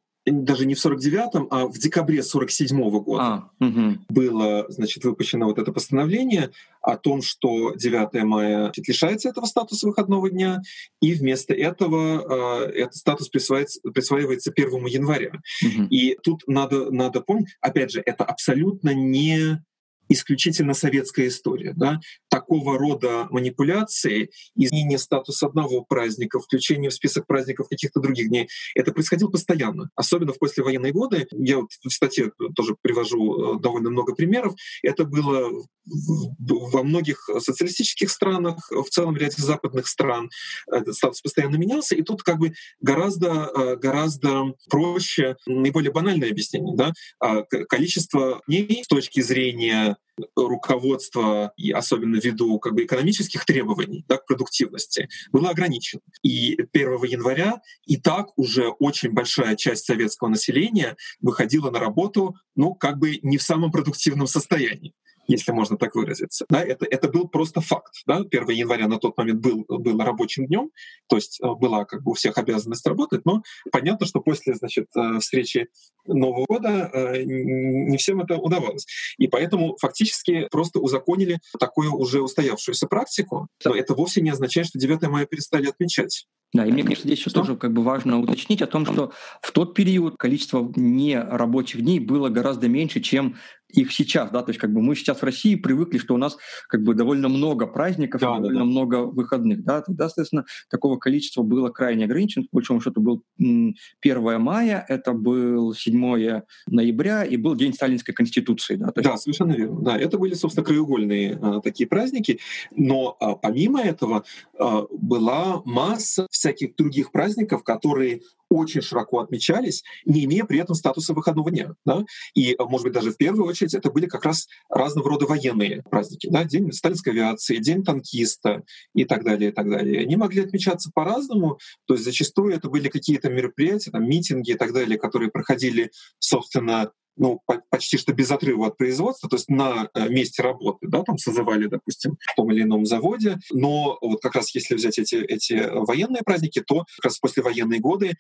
Даже не в 49-м, а в декабре 47 -го года а, угу. было, значит, выпущено вот это постановление о том, что 9 мая значит, лишается этого статуса выходного дня, и вместо этого э, этот статус присваивается, присваивается 1 января. Угу. И тут надо, надо помнить, опять же, это абсолютно не исключительно советская история. Да? Такого рода манипуляции, изменение статуса одного праздника, включение в список праздников каких-то других дней, это происходило постоянно, особенно в послевоенные годы. Я вот в статье тоже привожу э, довольно много примеров. Это было во многих социалистических странах, в целом ряде западных стран этот статус постоянно менялся, и тут как бы гораздо, э, гораздо проще, наиболее банальное объяснение. Да? А количество дней с точки зрения руководства, и особенно ввиду как бы, экономических требований да, к продуктивности, было ограничено. И 1 января и так уже очень большая часть советского населения выходила на работу ну, как бы не в самом продуктивном состоянии если можно так выразиться. Да, это, это был просто факт. Да? 1 января на тот момент был, был рабочим днем, то есть э, была как бы у всех обязанность работать, но понятно, что после значит, э, встречи Нового года э, не всем это удавалось. И поэтому фактически просто узаконили такую уже устоявшуюся практику. Но это вовсе не означает, что 9 мая перестали отмечать. Да, и мне кажется, здесь еще что? тоже как бы важно уточнить о том, что в тот период количество нерабочих дней было гораздо меньше, чем их сейчас, да, то есть как бы мы сейчас в России привыкли, что у нас как бы довольно много праздников, да, довольно да, да. много выходных, да, тогда, соответственно, такого количества было крайне ограничено, по большому счету был 1 мая, это был 7 ноября и был День Сталинской Конституции, да. Есть... Да, совершенно верно, да, это были, собственно, краеугольные а, такие праздники, но а, помимо этого а, была масса всяких других праздников, которые очень широко отмечались, не имея при этом статуса выходного дня. Да? И, может быть, даже в первую очередь это были как раз разного рода военные праздники. Да? День сталинской авиации, День танкиста и так далее, и так далее. Они могли отмечаться по-разному, то есть зачастую это были какие-то мероприятия, там, митинги и так далее, которые проходили, собственно, ну, почти что без отрыва от производства, то есть на э, месте работы, да, там созывали, допустим, в том или ином заводе. Но вот как раз если взять эти, эти военные праздники, то как раз после военные годы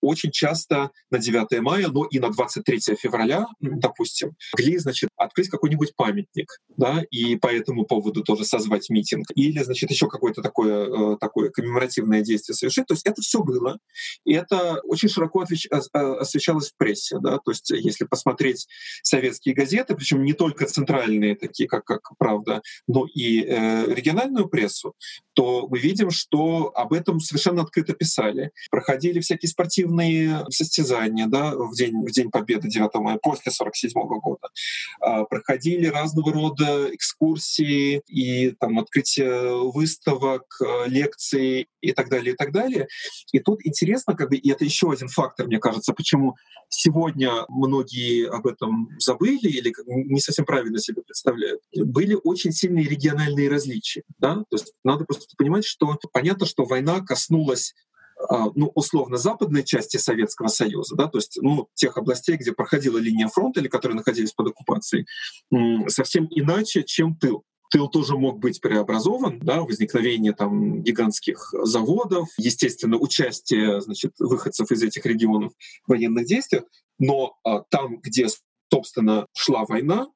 очень часто на 9 мая, но и на 23 февраля, допустим, могли, значит, открыть какой-нибудь памятник, да, и по этому поводу тоже созвать митинг. Или, значит, еще какое-то такое, э, такое коммеморативное действие совершить. То есть это все было. И это очень широко освещалось в прессе, да, то есть если посмотреть советские газеты, причем не только центральные, такие как, как «Правда», но и э, региональную прессу, то мы видим, что об этом совершенно открыто писали. Проходили всякие спортивные состязания да, в, день, в День Победы 9 мая после 1947 года. А, проходили разного рода экскурсии и там, открытие выставок, э, лекций и так далее, и так далее. И тут интересно, как бы, и это еще один фактор, мне кажется, почему сегодня многие об этом забыли или не совсем правильно себе представляют. Были очень сильные региональные различия. Да? То есть надо просто понимать, что понятно, что война коснулась а, ну, условно, западной части Советского Союза, да, то есть ну, тех областей, где проходила линия фронта или которые находились под оккупацией, совсем иначе, чем тыл тыл тоже мог быть преобразован, да, возникновение там гигантских заводов, естественно, участие значит, выходцев из этих регионов в военных действиях, но а, там, где, собственно, шла война,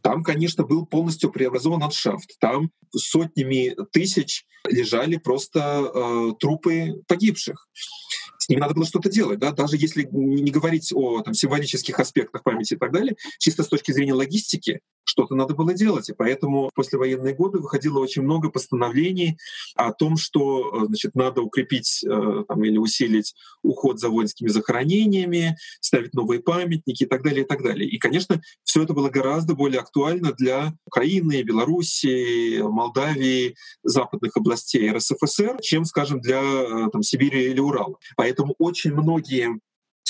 там, конечно, был полностью преобразован ландшафт. Там сотнями тысяч лежали просто э, трупы погибших с ними надо было что-то делать, да, даже если не говорить о там, символических аспектах памяти и так далее, чисто с точки зрения логистики что-то надо было делать. И поэтому в послевоенные годы выходило очень много постановлений о том, что э, значит, надо укрепить э, там, или усилить уход за воинскими захоронениями, ставить новые памятники и так далее, и так далее. И, конечно, все это было гораздо более актуально для Украины, Белоруссии, Молдавии, западных областей РСФСР, чем, скажем, для э, там, Сибири или Урала. Поэтому очень многие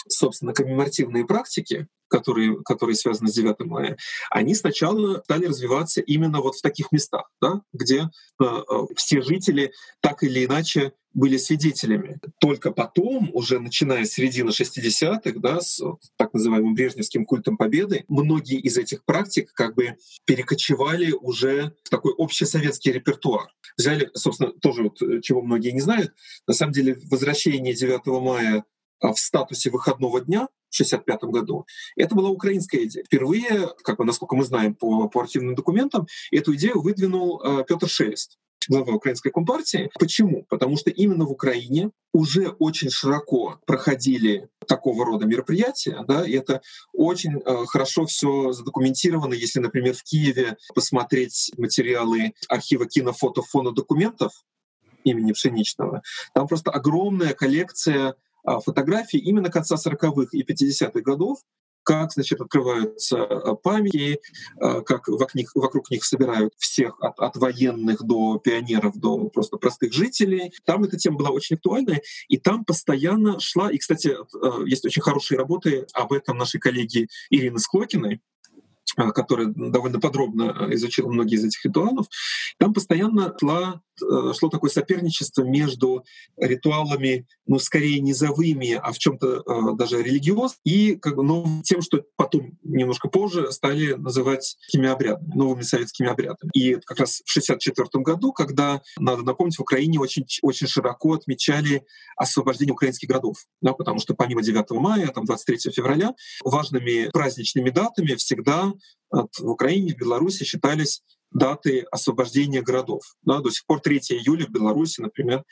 собственно, коммеморативные практики, которые, которые связаны с 9 мая, они сначала стали развиваться именно вот в таких местах, да, где э, э все жители так или иначе были свидетелями. Только потом, уже начиная с середины 60-х, да, с так называемым брежневским культом победы, многие из этих практик как бы перекочевали уже в такой общесоветский репертуар. Взяли, собственно, тоже вот, э, чего многие не знают, на самом деле возвращение 9 мая в статусе выходного дня в 1965 году. Это была украинская идея. Впервые, как насколько мы знаем по, по архивным документам, эту идею выдвинул э, Петр Шелест глава украинской компартии. Почему? Потому что именно в Украине уже очень широко проходили такого рода мероприятия, да, и это очень э, хорошо все задокументировано, если, например, в Киеве посмотреть материалы архива кинофотофона документов имени Пшеничного, там просто огромная коллекция фотографии именно конца 40-х и 50-х годов, как, значит, открываются а, памяти, а, как вокруг них, собирают всех от, от военных до пионеров, до просто простых жителей. Там эта тема была очень актуальная, и там постоянно шла, и, кстати, есть очень хорошие работы об этом нашей коллеги Ирины Склокиной, Э, который довольно подробно э, изучил многие из этих ритуалов, там постоянно шло, э, шло такое соперничество между ритуалами, ну, скорее низовыми, а в чем то даже религиоз, и как бы, ну, тем, что потом, немножко позже, стали называть такими обрядами, новыми советскими обрядами. И как раз в 1964 году, когда, надо напомнить, в Украине очень, очень широко отмечали освобождение украинских городов, да, потому что помимо 9 мая, там, 23 февраля, важными праздничными датами всегда в Украине, в Беларуси считались даты освобождения городов. Да, до сих пор 3 июля в Беларуси, например,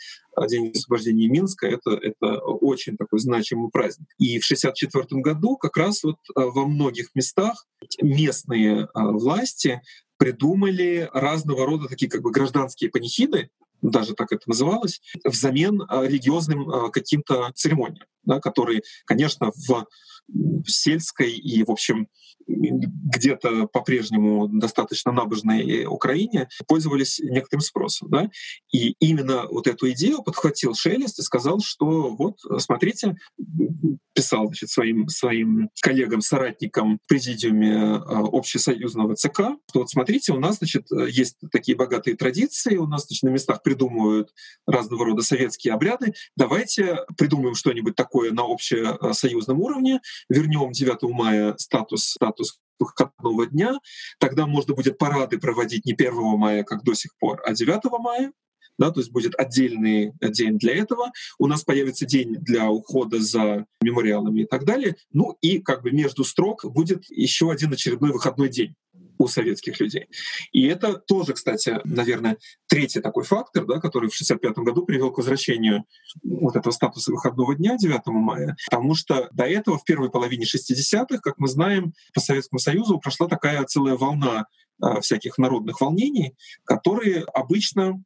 День освобождения Минска, это, это очень такой значимый праздник. И в 1964 году как раз вот во многих местах местные власти придумали разного рода такие как бы гражданские панихиды, даже так это называлось, взамен религиозным каким-то церемониям, да, которые, конечно, в сельской и, в общем, где-то по-прежнему достаточно набожной Украине пользовались некоторым спросом. Да? И именно вот эту идею подхватил Шелест и сказал, что вот, смотрите, писал значит, своим, своим коллегам, соратникам в президиуме а, общесоюзного ЦК, что вот смотрите, у нас значит, есть такие богатые традиции, у нас значит, на местах придумывают разного рода советские обряды, давайте придумаем что-нибудь такое на общесоюзном уровне, вернем 9 мая статус, статус выходного дня, тогда можно будет парады проводить не 1 мая, как до сих пор, а 9 мая, да, то есть будет отдельный день для этого. У нас появится день для ухода за мемориалами и так далее. Ну и как бы между строк будет еще один очередной выходной день у советских людей. И это тоже, кстати, наверное, третий такой фактор, да, который в 1965 году привел к возвращению вот этого статуса выходного дня 9 мая, потому что до этого, в первой половине 60-х, как мы знаем, по Советскому Союзу прошла такая целая волна а, всяких народных волнений, которые обычно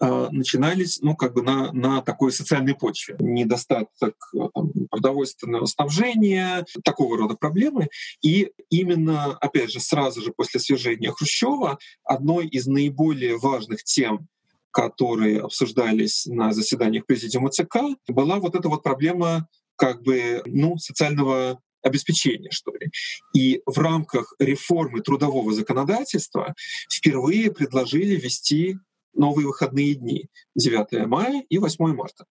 начинались ну, как бы на, на такой социальной почве. Недостаток а, там, продовольственного снабжения, такого рода проблемы. И именно, опять же, сразу же после свержения Хрущева одной из наиболее важных тем, которые обсуждались на заседаниях Президиума ЦК, была вот эта вот проблема как бы ну, социального обеспечения, что ли. И в рамках реформы трудового законодательства впервые предложили ввести новые выходные дни 9 мая и 8 марта.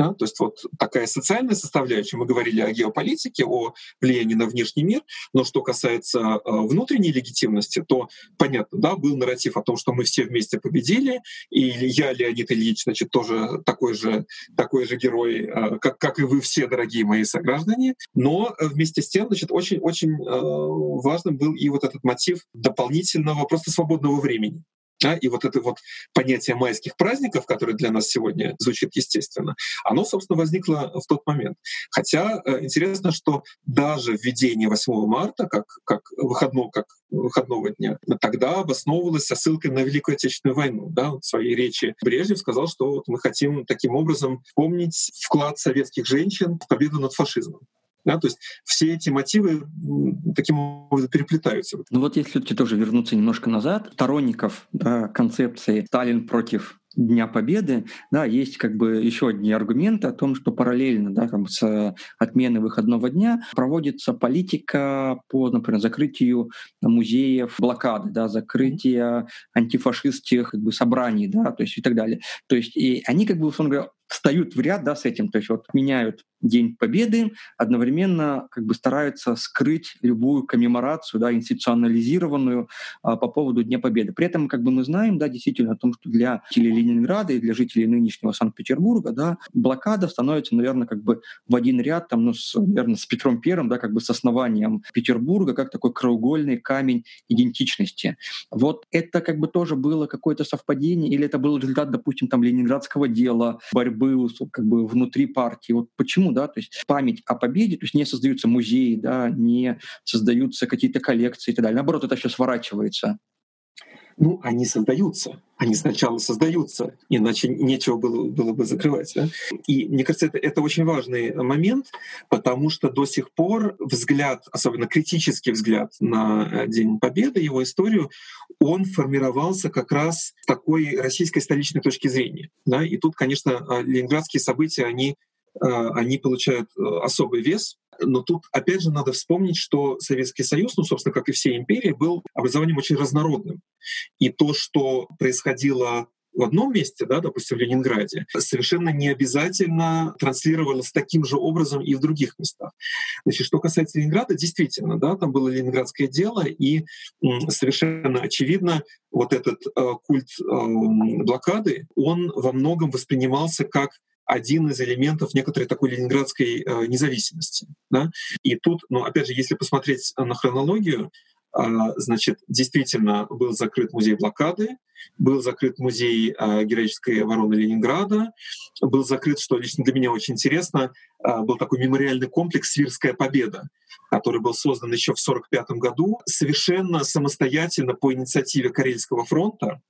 Да? То есть вот такая социальная составляющая, мы говорили о геополитике, о влиянии на внешний мир, но что касается э, внутренней легитимности, то понятно, да, был нарратив о том, что мы все вместе победили, и я, Леонид Ильич, значит, тоже такой же, такой же герой, э, как, как и вы все, дорогие мои сограждане, но вместе с тем, значит, очень-очень э, важным был и вот этот мотив дополнительного, просто свободного времени. Да, и вот это вот понятие майских праздников, которое для нас сегодня звучит естественно, оно, собственно, возникло в тот момент. Хотя э, интересно, что даже введение 8 марта как, как, выходного, как выходного дня тогда обосновывалось со ссылкой на Великую Отечественную войну. Да? В своей речи Брежнев сказал, что вот мы хотим таким образом помнить вклад советских женщин в победу над фашизмом. Да, то есть все эти мотивы таким образом переплетаются. Ну вот если все-таки тоже вернуться немножко назад, сторонников да, концепции «Сталин против Дня Победы, да, есть как бы еще одни аргументы о том, что параллельно да, бы с отменой выходного дня проводится политика по, например, закрытию музеев блокады, да, закрытие антифашистских как бы, собраний, да, то есть и так далее. То есть и они как бы, условно говоря, встают в ряд да, с этим, то есть вот меняют День Победы, одновременно как бы стараются скрыть любую коммеморацию, да, институционализированную а, по поводу Дня Победы. При этом как бы мы знаем, да, действительно о том, что для жителей Ленинграда и для жителей нынешнего Санкт-Петербурга, да, блокада становится, наверное, как бы в один ряд, там, ну, с, наверное, с Петром Первым, да, как бы с основанием Петербурга, как такой краеугольный камень идентичности. Вот это как бы тоже было какое-то совпадение, или это был результат, допустим, там, ленинградского дела, борьбы был как бы внутри партии. Вот почему, да, то есть память о победе, то есть не создаются музеи, да, не создаются какие-то коллекции и так далее. Наоборот, это все сворачивается. Ну, они создаются. Они сначала создаются, иначе нечего было, было бы закрывать. Да? И мне кажется, это, это очень важный момент, потому что до сих пор взгляд, особенно критический взгляд на э, День Победы, его историю, он формировался как раз с такой российской столичной точки зрения. Да? И тут, конечно, э, ленинградские события, они э, они получают особый вес, но тут, опять же, надо вспомнить, что Советский Союз, ну, собственно, как и все империи, был образованием очень разнородным. И то, что происходило в одном месте, да, допустим, в Ленинграде, совершенно не обязательно транслировалось таким же образом и в других местах. Значит, что касается Ленинграда, действительно, да, там было ленинградское дело, и совершенно очевидно, вот этот э, культ э, блокады, он во многом воспринимался как один из элементов некоторой такой ленинградской э, независимости. Да? И тут, ну, опять же, если посмотреть на хронологию, а, значит, действительно был закрыт музей блокады, был закрыт музей а, героической обороны Ленинграда, был закрыт, что лично для меня очень интересно, а, был такой мемориальный комплекс «Свирская победа», который был создан еще в 1945 году совершенно самостоятельно по инициативе Карельского фронта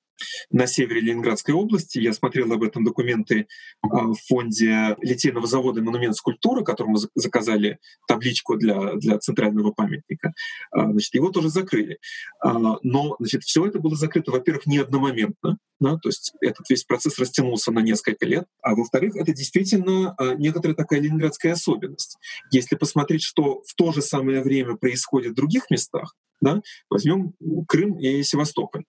на севере Ленинградской области. Я смотрел об этом документы а, в фонде литейного завода «Монумент скульптуры», которому заказали табличку для, для центрального памятника. А, значит, его тоже закрыли. А, но значит, все это было закрыто, во-первых, не одномоментно, да, то есть этот весь процесс растянулся на несколько лет. А во-вторых, это действительно некоторая такая ленинградская особенность. Если посмотреть, что в то же самое время происходит в других местах, да, возьмем Крым и Севастополь.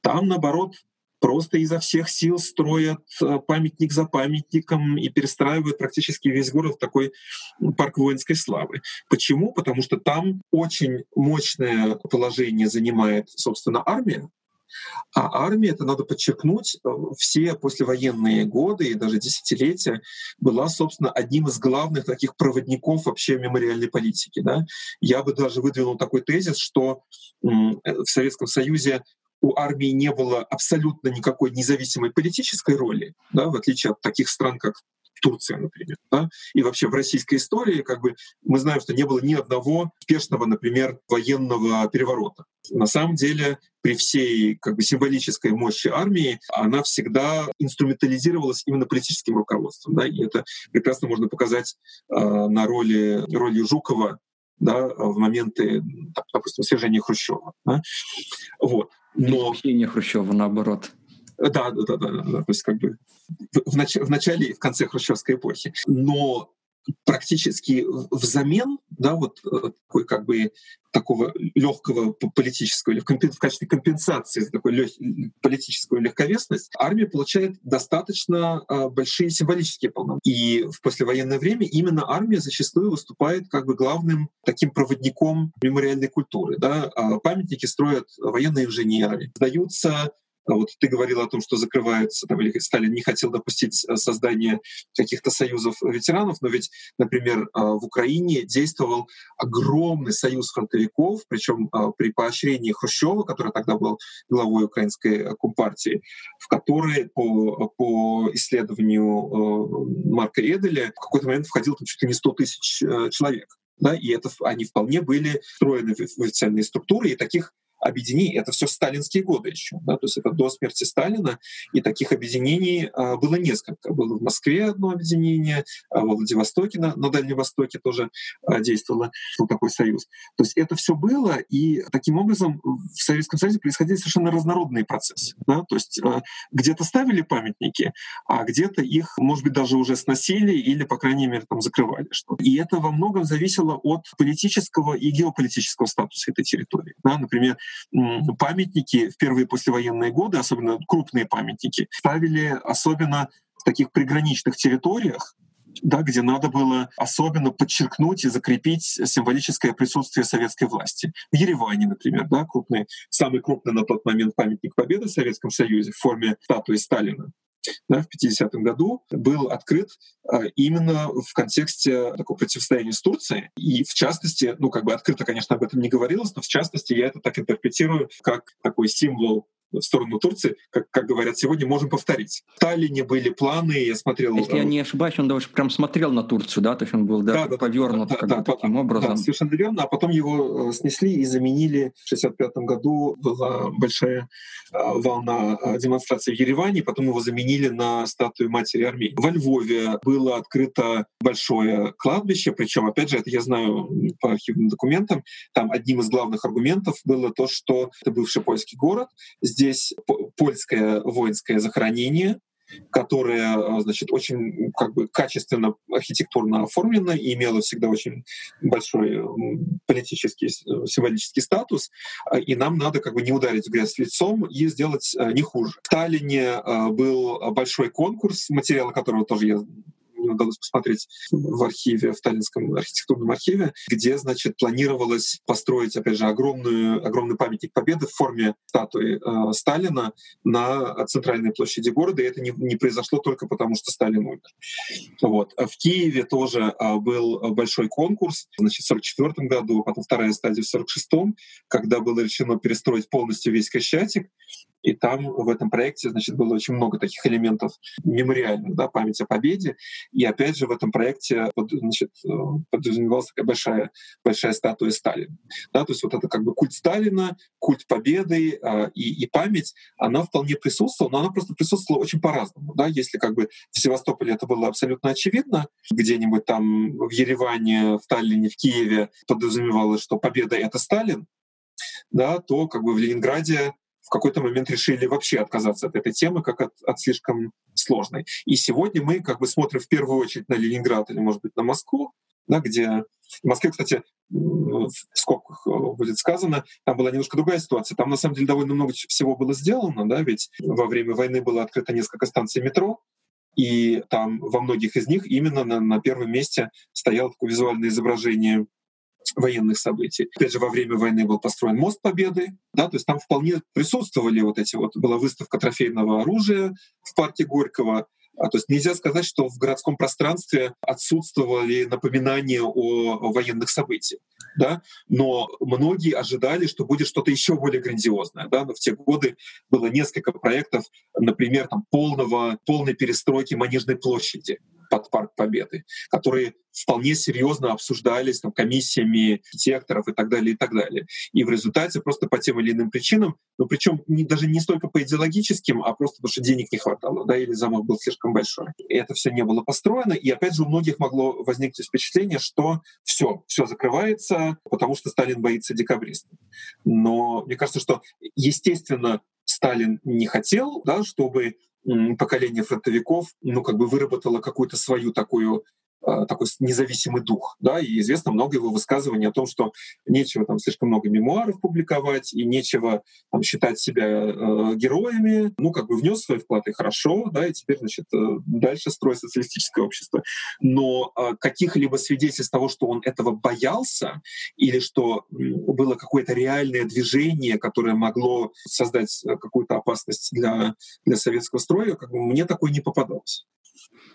Там, наоборот, просто изо всех сил строят э, памятник за памятником и перестраивают практически весь город в такой парк воинской славы. Почему? Потому что там очень мощное положение занимает, собственно, армия, а армия, это надо подчеркнуть, э, все послевоенные годы и даже десятилетия была, собственно, одним из главных таких проводников вообще мемориальной политики. Да? Я бы даже выдвинул такой тезис, что э, в Советском Союзе у армии не было абсолютно никакой независимой политической роли, да, в отличие от таких стран, как Турция, например. Да? И вообще в российской истории как бы мы знаем, что не было ни одного успешного, например, военного переворота. На самом деле при всей как бы, символической мощи армии она всегда инструментализировалась именно политическим руководством. Да? И это прекрасно можно показать э, на роли, роли Жукова да, в моменты, допустим, свержения Хрущева. Да? Вот. Но... Смещение Хрущева, наоборот. Да, да, да, да, да, то есть как бы в, нач- в начале и в конце хрущевской эпохи. Но практически взамен, да, вот э, такой как бы такого легкого политического или в качестве компенсации за такую лег, политическую легковесность, армия получает достаточно э, большие символические полномочия. И в послевоенное время именно армия зачастую выступает как бы главным таким проводником мемориальной культуры. Да? А памятники строят военные инженеры, сдаются вот ты говорил о том, что закрываются, там, или Сталин не хотел допустить э, создание каких-то союзов ветеранов, но ведь, например, э, в Украине действовал огромный союз фронтовиков, причем э, при поощрении Хрущева, который тогда был главой украинской компартии, в который по, по исследованию Марка Эделя в какой-то момент входил там чуть ли не 100 тысяч человек. Да, и это они вполне были встроены в официальные структуры, и таких объединений. Это все сталинские годы еще, да, то есть это до смерти Сталина, и таких объединений а, было несколько. Было в Москве одно объединение, а в Владивостоке, на, на Дальнем Востоке тоже а, действовало был такой союз. То есть это все было, и таким образом в Советском Союзе происходили совершенно разнородные процессы. Да? То есть где-то ставили памятники, а где-то их, может быть, даже уже сносили или, по крайней мере, там закрывали что-то. И это во многом зависело от политического и геополитического статуса этой территории. Да? Например, памятники в первые послевоенные годы, особенно крупные памятники, ставили особенно в таких приграничных территориях, да, где надо было особенно подчеркнуть и закрепить символическое присутствие советской власти. В Ереване, например, да, крупный, самый крупный на тот момент памятник Победы в Советском Союзе в форме статуи Сталина да, в 50-м году был открыт а, именно в контексте такого противостояния с Турцией. И в частности, ну как бы открыто, конечно, об этом не говорилось, но в частности я это так интерпретирую как такой символ в сторону Турции, как, как говорят сегодня, можем повторить. В Таллине были планы, я смотрел... Если я э, не ошибаюсь, он даже прям смотрел на Турцию, да? То есть он был да, да, повернут да, да, таким да, образом. Да, совершенно верно. А потом его э, снесли и заменили. В 1965 году была большая э, волна демонстраций в Ереване, потом его заменили на статую Матери Армии. Во Львове было открыто большое кладбище, причем, опять же, это я знаю по архивным документам, там одним из главных аргументов было то, что это бывший польский город, здесь здесь польское воинское захоронение, которое, э, значит, очень как бы качественно архитектурно оформлено и имело всегда очень большой политический э, символический статус, э, и нам надо как бы не ударить в грязь лицом и сделать не хуже. В Таллине был большой конкурс, материалы которого тоже я удалось посмотреть в архиве, в Таллинском архитектурном архиве, где, значит, планировалось построить, опять же, огромную, огромный памятник Победы в форме статуи э, Сталина на центральной площади города, и это не, не произошло только потому, что Сталин умер. Вот. А в Киеве тоже э, был большой конкурс, значит, в 1944 году, потом вторая стадия в 1946, когда было решено перестроить полностью весь Крещатик, и там в этом проекте, значит, было очень много таких элементов мемориальных, да, память о победе. И опять же в этом проекте значит, э, подразумевалась такая большая, большая статуя Сталина. Да, то есть вот это как бы культ Сталина, культ победы э, и, и память, она вполне присутствовала, но она просто присутствовала очень по-разному. Да? Если как бы в Севастополе это было абсолютно очевидно, где-нибудь там в Ереване, в Таллине, в Киеве подразумевалось, что победа — это Сталин, да, то как бы в Ленинграде в какой-то момент решили вообще отказаться от этой темы как от, от слишком сложной. И сегодня мы как бы смотрим в первую очередь на Ленинград или, может быть, на Москву, да, где в Москве, кстати, в скобках э, будет сказано, там была немножко другая ситуация. Там на самом деле довольно много всего было сделано, да, ведь во время войны было открыто несколько станций метро, и там во многих из них именно на, на первом месте стояло такое визуальное изображение военных событий. Опять же, во время войны был построен мост Победы, да, то есть там вполне присутствовали вот эти вот, была выставка трофейного оружия в парке Горького, а, то есть нельзя сказать, что в городском пространстве отсутствовали напоминания о, военных событиях. Да? Но многие ожидали, что будет что-то еще более грандиозное. Да? Но в те годы было несколько проектов, например, там, полного, полной перестройки Манежной площади под Парк Победы, которые вполне серьезно обсуждались там, комиссиями архитекторов и так далее, и так далее. И в результате просто по тем или иным причинам, ну причем не, даже не столько по идеологическим, а просто потому что денег не хватало, да, или замок был слишком большой. И это все не было построено, и опять же у многих могло возникнуть впечатление, что все, все закрывается, потому что Сталин боится декабристов. Но мне кажется, что естественно Сталин не хотел, да, чтобы поколение фронтовиков, ну, как бы выработало какую-то свою такую такой независимый дух, да, и известно много его высказываний о том, что нечего там слишком много мемуаров публиковать и нечего там, считать себя э, героями, ну как бы внес свой вклад и хорошо, да, и теперь значит э, дальше строить социалистическое общество. Но э, каких-либо свидетельств того, что он этого боялся или что было какое-то реальное движение, которое могло создать э, какую-то опасность для для советского строя, как бы мне такое не попадалось.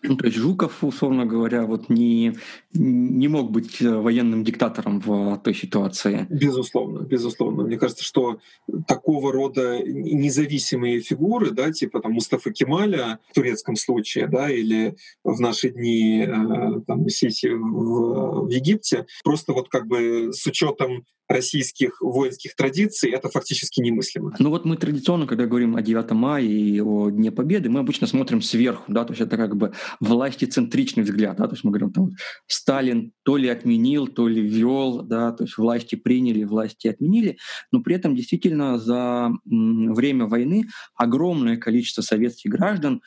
Ну, то есть Жуков, условно говоря, вот не, не мог быть э, военным диктатором в той ситуации. Безусловно, безусловно. Мне кажется, что такого рода независимые фигуры, да, типа там Мустафа Кемаля в турецком случае, да, или в наши дни э, там Сиси в, в Египте, просто вот как бы с учетом российских воинских традиций, это фактически немыслимо. Ну вот мы традиционно, когда говорим о 9 мая и о Дне Победы, мы обычно смотрим сверху, да, то есть это как бы властицентричный взгляд, да, то есть мы говорим, там, Сталин то ли отменил, то ли ввел, да, то есть власти приняли, власти отменили, но при этом действительно за время войны огромное количество советских граждан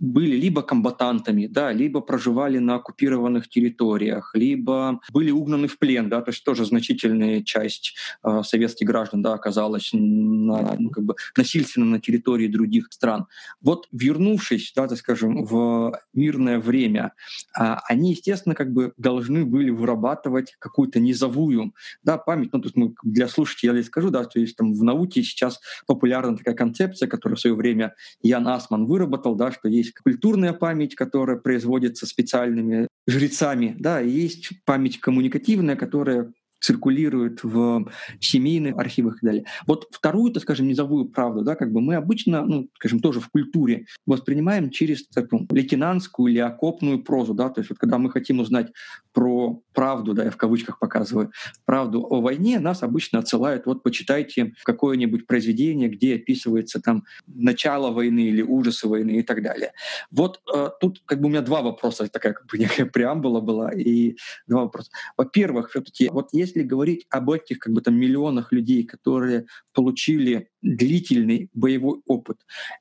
были либо комбатантами, да, либо проживали на оккупированных территориях, либо были угнаны в плен, да, то есть тоже значительная часть э, советских граждан да, оказалась на, ну, как бы насильственно на территории других стран. Вот вернувшись, да, так скажем, в мирное время, э, они, естественно, как бы должны были вырабатывать какую-то низовую да, память. Ну, тут мы для слушателей скажу, да, что есть там в науке сейчас популярна такая концепция, которую в свое время Ян Асман выработал, да, что есть есть культурная память, которая производится специальными жрецами, да, и есть память коммуникативная, которая циркулирует в семейных архивах и далее. Вот вторую, так скажем, низовую правду, да, как бы мы обычно, ну, скажем, тоже в культуре воспринимаем через такую лейтенантскую или окопную прозу, да, то есть вот когда мы хотим узнать про правду, да, я в кавычках показываю, правду о войне, нас обычно отсылают, вот почитайте какое-нибудь произведение, где описывается там начало войны или ужасы войны и так далее. Вот э, тут как бы у меня два вопроса, такая как бы некая преамбула была, и два вопроса. Во-первых, все-таки вот есть если говорить об этих как бы там миллионах людей, которые получили длительный боевой опыт,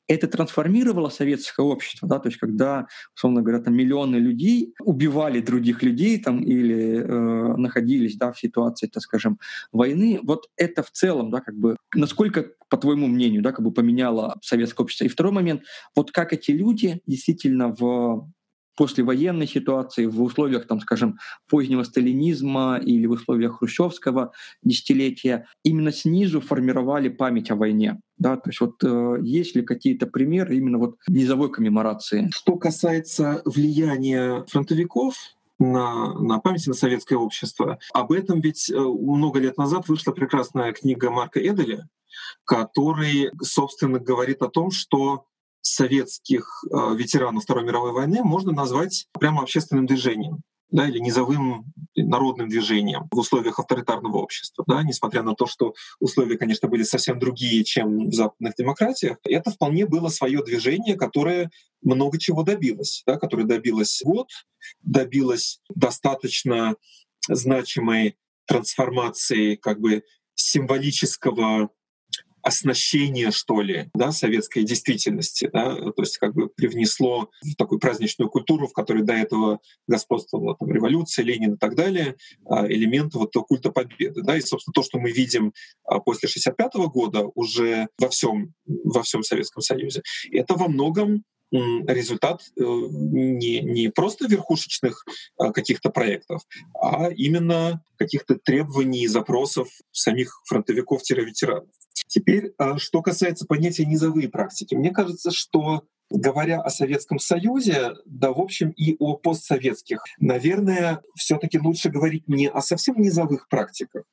это трансформировало советское общество, да, то есть когда, условно говоря, там миллионы людей убивали других людей там или э, находились, да, в ситуации, так скажем, войны, вот это в целом, да, как бы, насколько, по твоему мнению, да, как бы поменяло советское общество. И второй момент, вот как эти люди действительно в послевоенной ситуации, в условиях, там, скажем, позднего сталинизма или в условиях хрущевского десятилетия, именно снизу формировали память о войне. Да, то есть вот э, есть ли какие-то примеры именно вот низовой коммеморации? Что касается влияния фронтовиков, на, на памяти на советское общество. Об этом ведь э, много лет назад вышла прекрасная книга Марка Эделя, который, собственно, говорит о том, что советских э, ветеранов Второй мировой войны можно назвать прямо общественным движением да, или низовым народным движением в условиях авторитарного общества, да, несмотря на то, что условия, конечно, были совсем другие, чем в западных демократиях, это вполне было свое движение, которое много чего добилось, да, которое добилось год, добилось достаточно значимой трансформации как бы символического оснащение, что ли, да, советской действительности, да, то есть как бы привнесло в такую праздничную культуру, в которой до этого господствовала там, революция, Ленин и так далее, а, элементы вот культа победы. Да, и, собственно, то, что мы видим а, после 1965 года уже во всем, во всем Советском Союзе, это во многом результат э, не, не просто верхушечных а, каких-то проектов, а именно каких-то требований и запросов самих фронтовиков-ветеранов. Теперь, а, что касается понятия низовые практики, мне кажется, что говоря о Советском Союзе, да, в общем, и о постсоветских, наверное, все-таки лучше говорить не о совсем низовых практиках,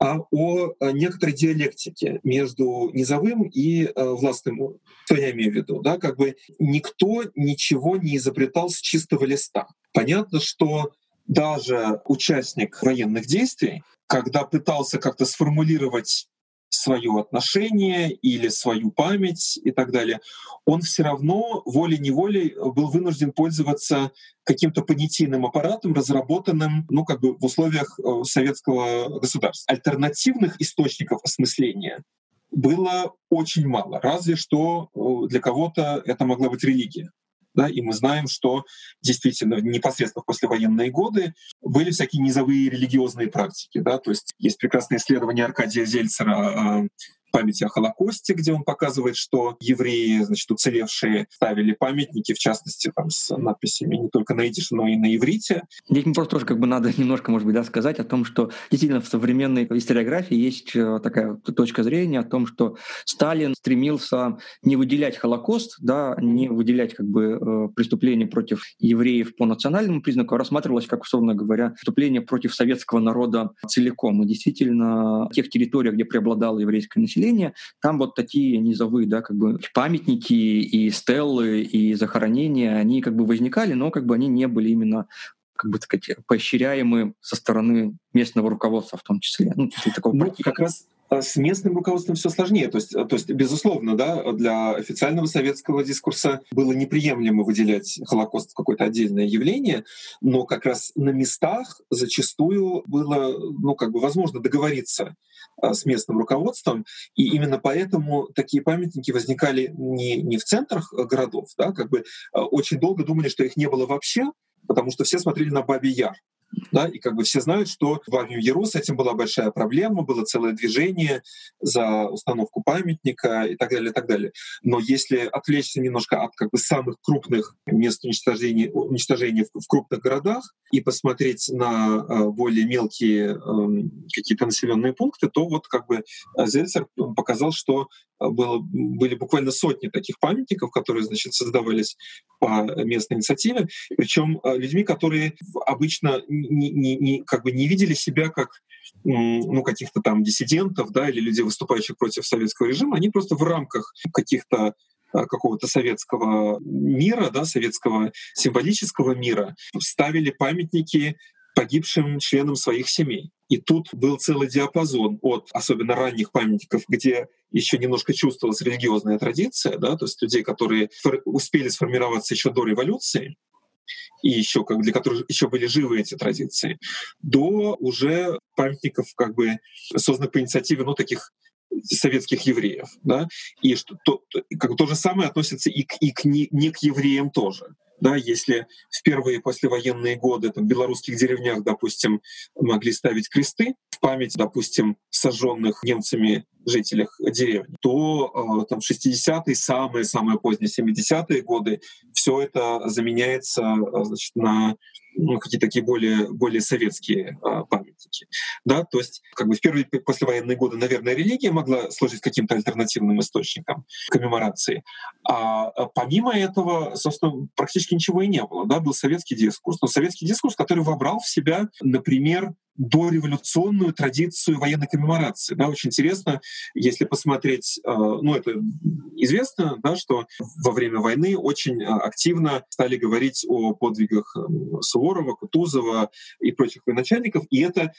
а о некоторой диалектике между низовым и а, властным. Что я имею в виду? Да, как бы никто ничего не изобретал с чистого листа. Понятно, что даже участник военных действий, когда пытался как-то сформулировать свое отношение или свою память и так далее, он все равно волей-неволей был вынужден пользоваться каким-то понятийным аппаратом, разработанным ну, как бы в условиях э, советского государства. Альтернативных источников осмысления было очень мало, разве что э, для кого-то это могла быть религия. Да, и мы знаем, что действительно непосредственно в послевоенные годы были всякие низовые религиозные практики. Да, то есть есть прекрасное исследование Аркадия Зельцера а, памяти о Холокосте, где он показывает, что евреи, значит, уцелевшие, ставили памятники, в частности, там, с надписями не только на идише, но и на иврите. Здесь мне просто тоже как бы надо немножко, может быть, да, сказать о том, что действительно в современной историографии есть э, такая точка зрения о том, что Сталин стремился не выделять Холокост, да, не выделять как бы э, преступления против евреев по национальному признаку, а рассматривалось как, условно говоря, преступление против советского народа целиком. И действительно, в тех территориях, где преобладало еврейское население, населения, там вот такие низовые, да, как бы памятники и стеллы и захоронения, они как бы возникали, но как бы они не были именно как бы сказать, поощряемы со стороны местного руководства в том числе. Ну, такого ну как раз а с местным руководством все сложнее. То есть, то есть, безусловно, да, для официального советского дискурса было неприемлемо выделять Холокост в какое-то отдельное явление, но как раз на местах зачастую было, ну, как бы возможно договориться с местным руководством, и именно поэтому такие памятники возникали не, не в центрах городов, да, как бы а, очень долго думали, что их не было вообще, потому что все смотрели на Бабий Яр. Да, и как бы все знают, что в Бабьем Яру с этим была большая проблема, было целое движение за установку памятника и так далее, и так далее. Но если отвлечься немножко от как бы самых крупных мест уничтожения, уничтожения в, в крупных городах и посмотреть на э, более мелкие э, какие-то населенные пункты, то вот как бы Зельцер показал, что было, были буквально сотни таких памятников, которые, значит, создавались по местной инициативе, причем э, людьми, которые обычно не, не, как бы не видели себя как ну, каких-то там диссидентов, да, или людей, выступающих против советского режима, они просто в рамках каких-то э, какого-то советского мира, да, советского символического мира, ставили памятники погибшим членам своих семей. И тут был целый диапазон от особенно ранних памятников, где еще немножко чувствовалась религиозная традиция, да, то есть людей, которые успели сформироваться еще до революции, и еще как для которых еще были живы эти традиции, до уже памятников как бы созданных по инициативе ну таких советских евреев, да, и что то, как то же самое относится и к, и к не, не к евреям тоже да, если в первые послевоенные годы там, в белорусских деревнях, допустим, могли ставить кресты память, допустим, сожженных немцами жителях деревни, то э, там 60-е, самые-самые поздние 70-е годы все это заменяется значит, на ну, какие-то такие более, более советские а, памятники. Да? То есть как бы в первые послевоенные годы, наверное, религия могла служить каким-то альтернативным источником коммеморации. А помимо этого, собственно, практически ничего и не было. Да? Был советский дискурс, но советский дискурс, который вобрал в себя, например, дореволюционную традицию военной коммеморации. Да, очень интересно, если посмотреть, э, ну это известно, да, что во время войны очень э, активно стали говорить о подвигах э, Суворова, Кутузова и прочих военачальников, и это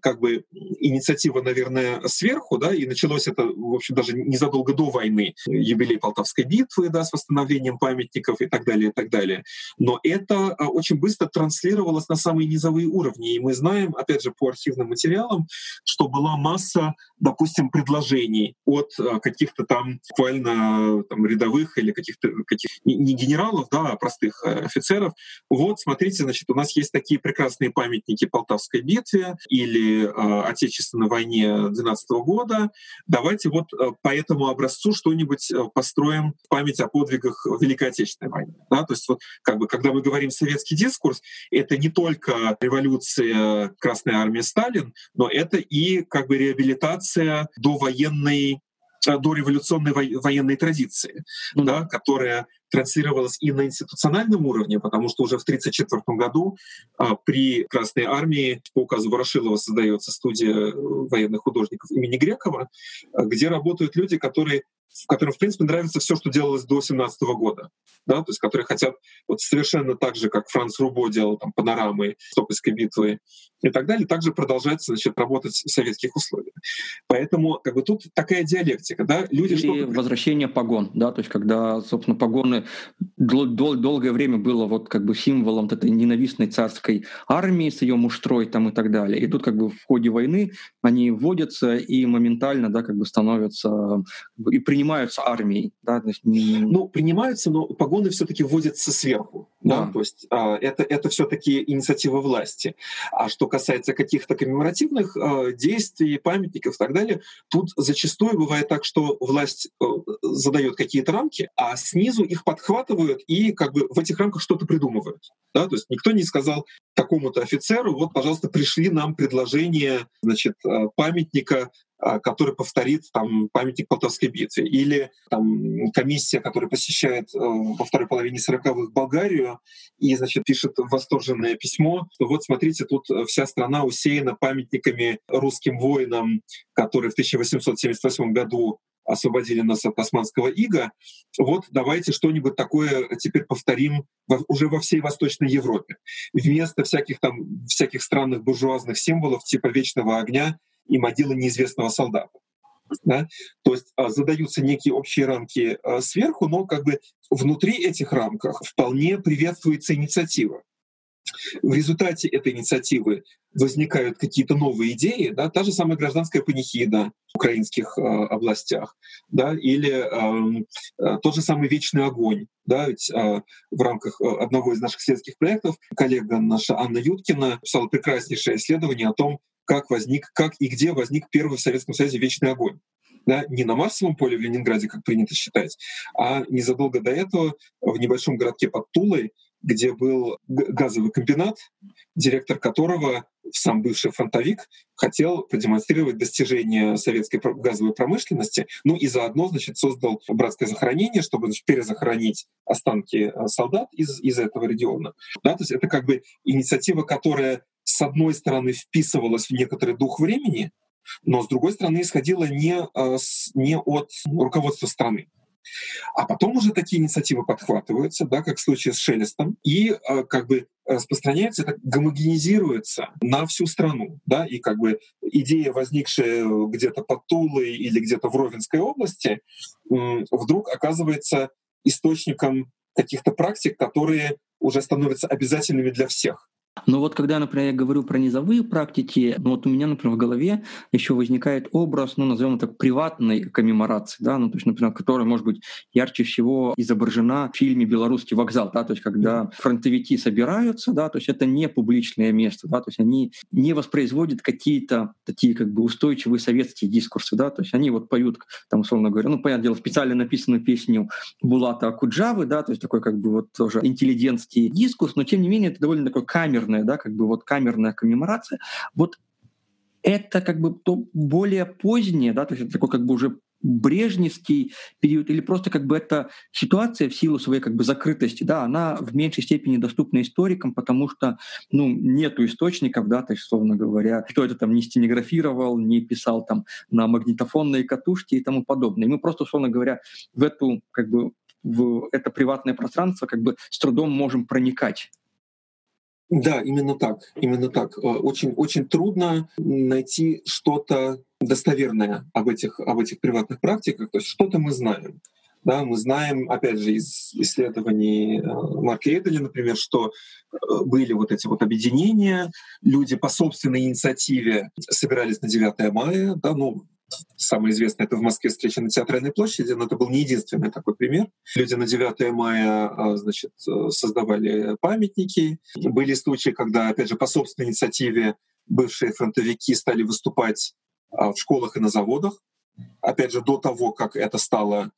как бы инициатива, наверное, сверху, да, и началось это, в общем, даже незадолго до войны, юбилей Полтавской битвы, да, с восстановлением памятников и так далее, и так далее. Но это очень быстро транслировалось на самые низовые уровни, и мы знаем, опять же, по архивным материалам, что была масса, допустим, предложений от э, каких-то там буквально там, рядовых или каких-то каких, не генералов, да, а простых э, офицеров. Вот, смотрите, значит, у нас есть такие прекрасные памятники Полтавской битве или э, Отечественной войне 12 года. Давайте вот э, по этому образцу что-нибудь построим в память о подвигах Великой Отечественной войны. Да? То есть вот как бы, когда мы говорим советский дискурс, это не только революция Красной армии Сталин, но это и как бы реабилитация до военной э, до революционной военной традиции, mm-hmm. да, которая транслировалась и на институциональном уровне, потому что уже в 1934 году а, при Красной армии по указу Ворошилова создается студия э, военных художников имени Грекова, где работают люди, которые которым, в принципе, нравится все, что делалось до 17 года, да, то есть которые хотят вот совершенно так же, как Франц Рубо делал там панорамы Стокольской битвы и так далее, также продолжать, значит, работать в советских условиях. Поэтому как бы тут такая диалектика, да, люди Или что возвращение погон, да, то есть когда, собственно, погоны дол- дол- долгое время было вот как бы символом этой ненавистной царской армии с ее муштрой там и так далее, и тут как бы в ходе войны они вводятся и моментально, да, как бы становятся и принимают принимаются армией. Да? Ну, принимаются, но погоны все таки вводятся сверху. Да. Да? То есть а, это, это все таки инициатива власти. А что касается каких-то коммеморативных а, действий, памятников и так далее, тут зачастую бывает так, что власть а, задает какие-то рамки, а снизу их подхватывают и как бы в этих рамках что-то придумывают. Да? То есть никто не сказал такому-то офицеру, вот, пожалуйста, пришли нам предложение значит, а, памятника который повторит там памятник Полтавской битве. Или там комиссия, которая посещает э, во второй половине 40-х Болгарию и, значит, пишет восторженное письмо, что вот смотрите, тут вся страна усеяна памятниками русским воинам, которые в 1878 году освободили нас от османского ига. Вот давайте что-нибудь такое теперь повторим во, уже во всей Восточной Европе. Вместо всяких там всяких странных буржуазных символов типа вечного огня и могила неизвестного солдата. Да? То есть а, задаются некие общие рамки а, сверху, но как бы внутри этих рамках вполне приветствуется инициатива. В результате этой инициативы возникают какие-то новые идеи, да, та же самая гражданская панихида в украинских э, областях, да, или э, э, тот же самый вечный огонь, да, ведь э, в рамках одного из наших исследовательских проектов коллега наша Анна Юткина писала прекраснейшее исследование о том, как возник, как и где возник первый в Советском Союзе вечный огонь. Да, не на Марсовом поле в Ленинграде, как принято считать, а незадолго до этого в небольшом городке под Тулой, где был газовый комбинат, директор которого, сам бывший фронтовик, хотел продемонстрировать достижения советской газовой промышленности, ну и заодно, значит, создал братское захоронение, чтобы значит, перезахоронить останки э, солдат из, из этого региона. Да, то есть это как бы инициатива, которая с одной стороны вписывалась в некоторый дух времени, но с другой стороны исходила не, э, не от руководства страны. А потом уже такие инициативы подхватываются, да, как в случае с Шелестом, и э, как бы распространяется, это гомогенизируется на всю страну, да, и как бы идея, возникшая где-то под Тулой или где-то в Ровенской области, вдруг оказывается источником каких-то практик, которые уже становятся обязательными для всех. Но вот когда, например, я говорю про низовые практики, ну вот у меня, например, в голове еще возникает образ, ну назовем так, приватной коммеморации, да, ну то есть, например, которая может быть ярче всего изображена в фильме «Белорусский вокзал», да, то есть когда фронтовики собираются, да, то есть это не публичное место, да, то есть они не воспроизводят какие-то такие как бы устойчивые советские дискурсы, да, то есть они вот поют, там, условно говоря, ну, понятное дело, специально написанную песню Булата Акуджавы, да, то есть такой как бы вот тоже интеллигентский дискурс, но тем не менее это довольно такой камерный камерная, да, как бы вот камерная коммеморация, вот это как бы то более позднее, да, то есть это такой как бы уже брежневский период или просто как бы эта ситуация в силу своей как бы закрытости, да, она в меньшей степени доступна историкам, потому что, ну, нету источников, да, то есть, условно говоря, кто это там не стенографировал, не писал там на магнитофонные катушки и тому подобное. И мы просто, условно говоря, в эту как бы в это приватное пространство как бы с трудом можем проникать. Да, именно так, именно так. Э, очень, очень трудно найти что-то достоверное об этих, об этих приватных практиках. То есть что-то мы знаем. Да, мы знаем, опять же, из исследований э, Марка Эдели, например, что э, были вот эти вот объединения, люди по собственной инициативе собирались на 9 мая, да, ну, Самое известное — это в Москве встреча на Театральной площади, но это был не единственный такой пример. Люди на 9 мая а, значит, создавали памятники. Были случаи, когда, опять же, по собственной инициативе бывшие фронтовики стали выступать а, в школах и на заводах. Опять же, до того, как это стало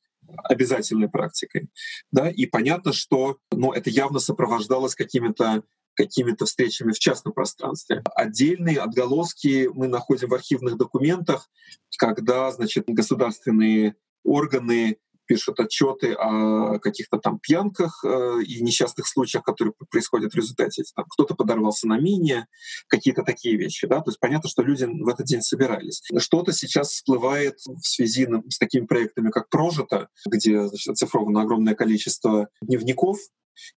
обязательной практикой. Да? И понятно, что ну, это явно сопровождалось какими-то какими-то встречами в частном пространстве. Отдельные отголоски мы находим в архивных документах, когда значит, государственные органы пишут отчеты о каких-то там пьянках э, и несчастных случаях, которые происходят в результате. Там кто-то подорвался на мине, какие-то такие вещи. Да? То есть понятно, что люди в этот день собирались. Что-то сейчас всплывает в связи с такими проектами, как «Прожито», где значит, оцифровано огромное количество дневников,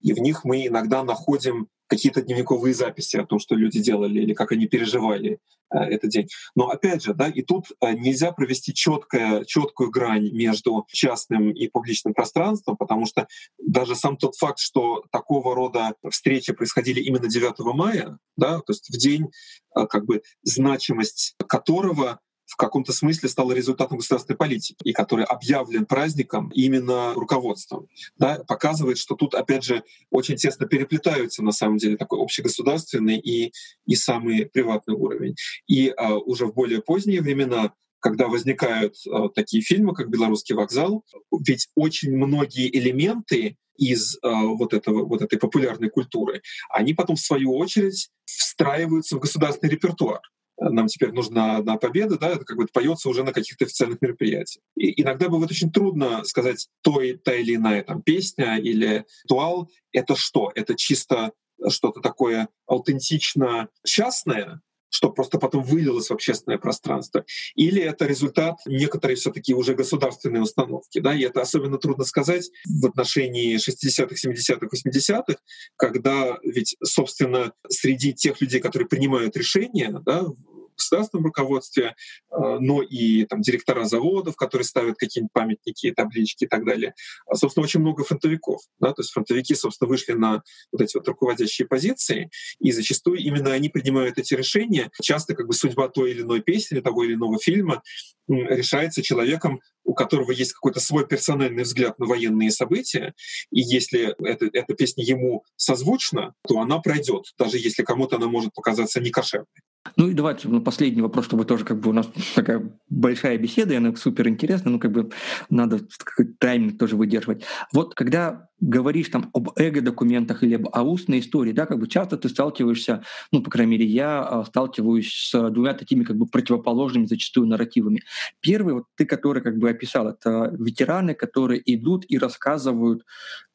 и в них мы иногда находим какие-то дневниковые записи о том, что люди делали или как они переживали э, этот день. Но опять же, да, и тут э, нельзя провести четкое, четкую грань между частным и публичным пространством, потому что даже сам тот факт, что такого рода встречи происходили именно 9 мая, да, то есть в день, э, как бы значимость которого в каком-то смысле стало результатом государственной политики, и который объявлен праздником именно руководством, да, показывает, что тут, опять же, очень тесно переплетаются на самом деле такой общегосударственный и, и самый приватный уровень. И а, уже в более поздние времена когда возникают э, такие фильмы, как «Белорусский вокзал», ведь очень многие элементы из э, вот, этого, вот этой популярной культуры, они потом, в свою очередь, встраиваются в государственный репертуар нам теперь нужна одна победа, да, это как бы поется уже на каких-то официальных мероприятиях. И иногда бывает очень трудно сказать, то и та или иная там песня или ритуал — это что? Это чисто что-то такое аутентично частное, что просто потом вылилось в общественное пространство, или это результат некоторой все таки уже государственной установки. Да? И это особенно трудно сказать в отношении 60-х, 70-х, 80-х, когда ведь, собственно, среди тех людей, которые принимают решения да, государственном руководстве, э, но и там, директора заводов, которые ставят какие-нибудь памятники, таблички и так далее. А, собственно, очень много фронтовиков. Да? То есть фронтовики, собственно, вышли на вот эти вот руководящие позиции, и зачастую именно они принимают эти решения. Часто как бы судьба той или иной песни, того или иного фильма решается человеком, у которого есть какой-то свой персональный взгляд на военные события, и если эта, эта песня ему созвучна, то она пройдет, даже если кому-то она может показаться некошерной. Ну и давайте ну, последний вопрос, чтобы тоже как бы у нас такая большая беседа, и она супер интересная, ну как бы надо какой-то тайминг тоже выдерживать. Вот когда говоришь там об эго-документах или об о устной истории, да, как бы часто ты сталкиваешься, ну, по крайней мере, я а, сталкиваюсь с двумя такими как бы противоположными зачастую нарративами. Первый, вот ты, который как бы описал, это ветераны, которые идут и рассказывают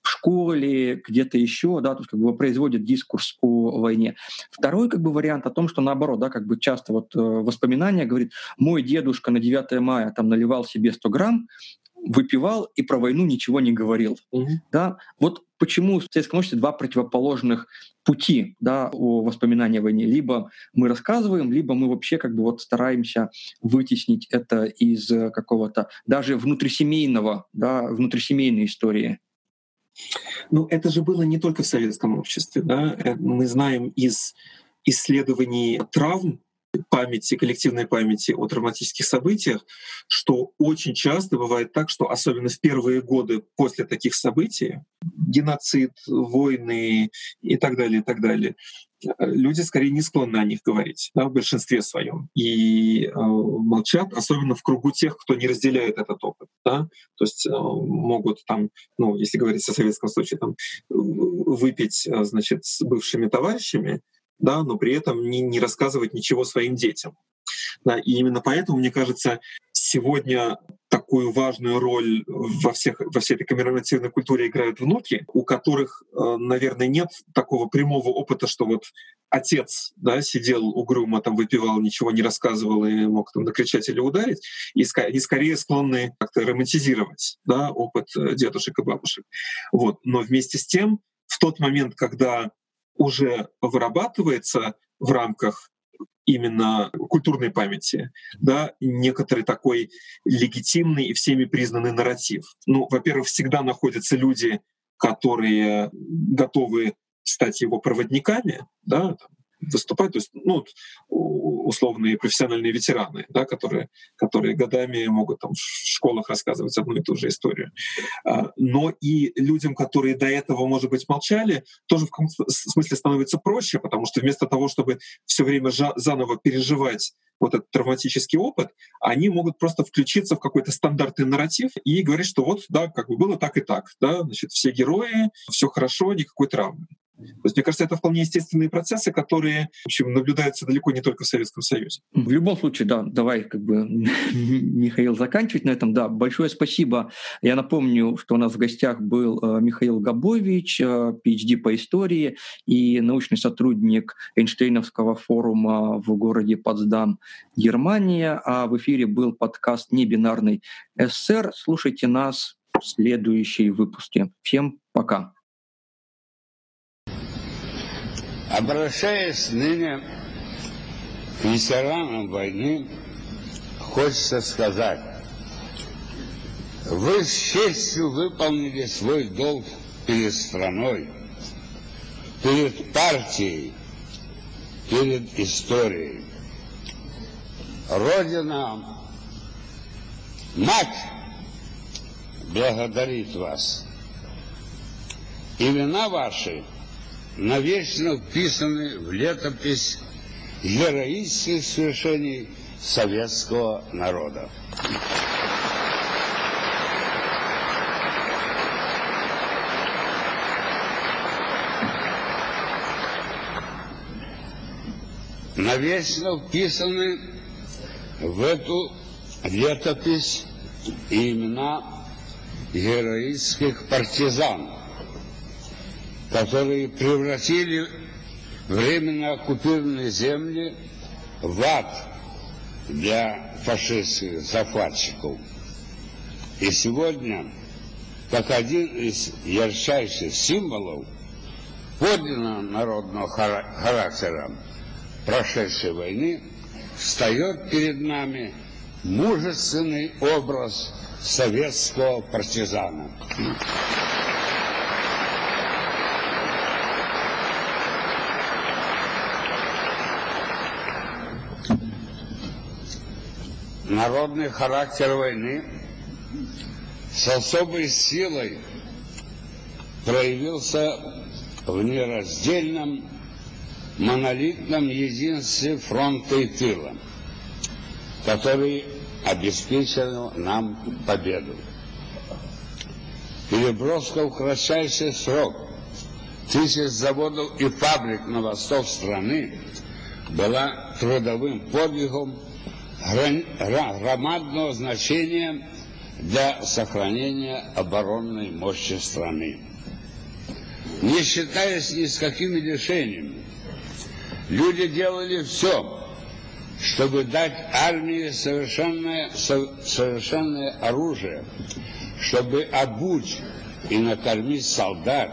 в школе, где-то еще, да, то есть как бы производят дискурс о войне. Второй как бы вариант о том, что наоборот, да, как бы часто вот э, воспоминания говорит, мой дедушка на 9 мая там наливал себе 100 грамм, выпивал и про войну ничего не говорил. Угу. Да? Вот почему в советском обществе два противоположных пути да, о воспоминании о войне. Либо мы рассказываем, либо мы вообще как бы вот стараемся вытеснить это из какого-то даже внутрисемейного, да, внутрисемейной истории. Ну, это же было не только в советском обществе. Да? Э, мы знаем из исследований травм памяти, коллективной памяти о травматических событиях, что очень часто бывает так, что особенно в первые годы после таких событий, геноцид, войны и так далее, и так далее, люди скорее не склонны о них говорить да, в большинстве своем и э, молчат, особенно в кругу тех, кто не разделяет этот опыт. Да? То есть э, могут там, ну, если говорить о советском случае, там, выпить, э, значит, с бывшими товарищами, да, но при этом не, не рассказывать ничего своим детям. Да, и именно поэтому, мне кажется, сегодня такую важную роль во, всех, во всей этой коммеморативной культуре играют внуки, у которых, э, наверное, нет такого прямого опыта, что вот отец да, сидел угрюмо, там выпивал, ничего не рассказывал и мог там накричать или ударить, и они скорее склонны как-то романтизировать да, опыт э, дедушек и бабушек. Вот. Но вместе с тем, в тот момент, когда уже вырабатывается в рамках именно культурной памяти, да, некоторый такой легитимный и всеми признанный нарратив. Ну, во-первых, всегда находятся люди, которые готовы стать его проводниками, да, выступать, то есть ну, условные профессиональные ветераны, да, которые, которые годами могут там, в школах рассказывать одну и ту же историю. А, но и людям, которые до этого, может быть, молчали, тоже в каком-то смысле становится проще, потому что вместо того, чтобы все время заново переживать вот этот травматический опыт, они могут просто включиться в какой-то стандартный нарратив и говорить, что вот, да, как бы было так и так, да, значит, все герои, все хорошо, никакой травмы. То есть, мне кажется, это вполне естественные процессы, которые, в общем, наблюдаются далеко не только в Советском Союзе. В любом случае, да, давай как бы, Михаил, заканчивать на этом. Да, большое спасибо. Я напомню, что у нас в гостях был э, Михаил Габович, э, PhD по истории и научный сотрудник Эйнштейновского форума в городе Потсдам, Германия. А в эфире был подкаст «Небинарный СССР». Слушайте нас в следующие выпуске. Всем пока. Обращаясь ныне к ветеранам войны, хочется сказать, вы с честью выполнили свой долг перед страной, перед партией, перед историей. Родина, мать благодарит вас. Имена ваши – навечно вписаны в летопись героических свершений советского народа. навечно вписаны в эту летопись имена героических партизан – которые превратили временно оккупированные земли в ад для фашистских захватчиков. И сегодня, как один из ярчайших символов подлинного народного характера прошедшей войны, встает перед нами мужественный образ советского партизана. народный характер войны с особой силой проявился в нераздельном монолитном единстве фронта и тыла, который обеспечил нам победу. Переброска в кратчайший срок тысяч заводов и фабрик на восток страны была трудовым подвигом громадного значения для сохранения оборонной мощи страны. Не считаясь ни с какими решениями, люди делали все, чтобы дать армии совершенное, совершенное оружие, чтобы обуть и накормить солдат,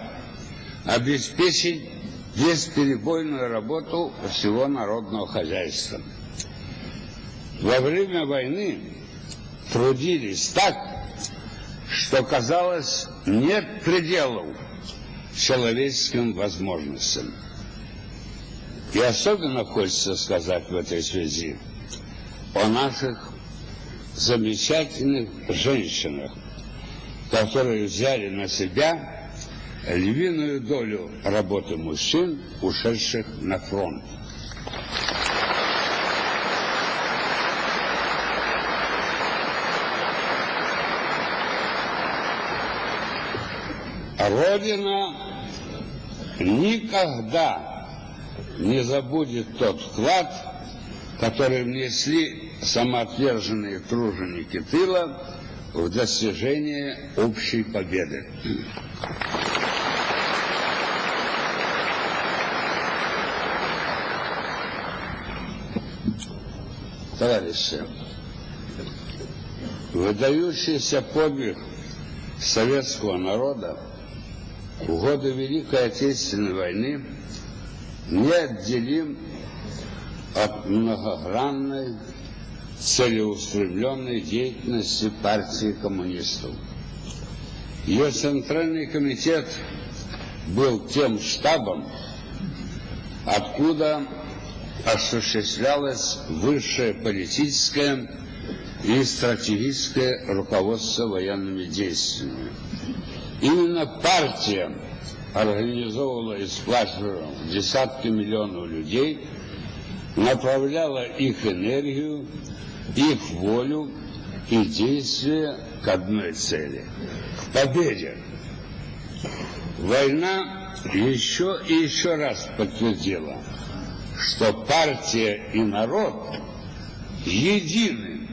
обеспечить бесперебойную работу всего народного хозяйства во время войны трудились так, что казалось, нет пределов человеческим возможностям. И особенно хочется сказать в этой связи о наших замечательных женщинах, которые взяли на себя львиную долю работы мужчин, ушедших на фронт. Родина никогда не забудет тот вклад, который внесли самоотверженные труженики тыла в достижение общей победы. Товарищи, выдающийся подвиг советского народа в годы Великой Отечественной войны неотделим от многогранной целеустремленной деятельности партии коммунистов. Ее Центральный комитет был тем штабом, откуда осуществлялось высшее политическое и стратегическое руководство военными действиями. Именно партия организовывала и сплачивала десятки миллионов людей, направляла их энергию, их волю и действия к одной цели – к победе. Война еще и еще раз подтвердила, что партия и народ едины,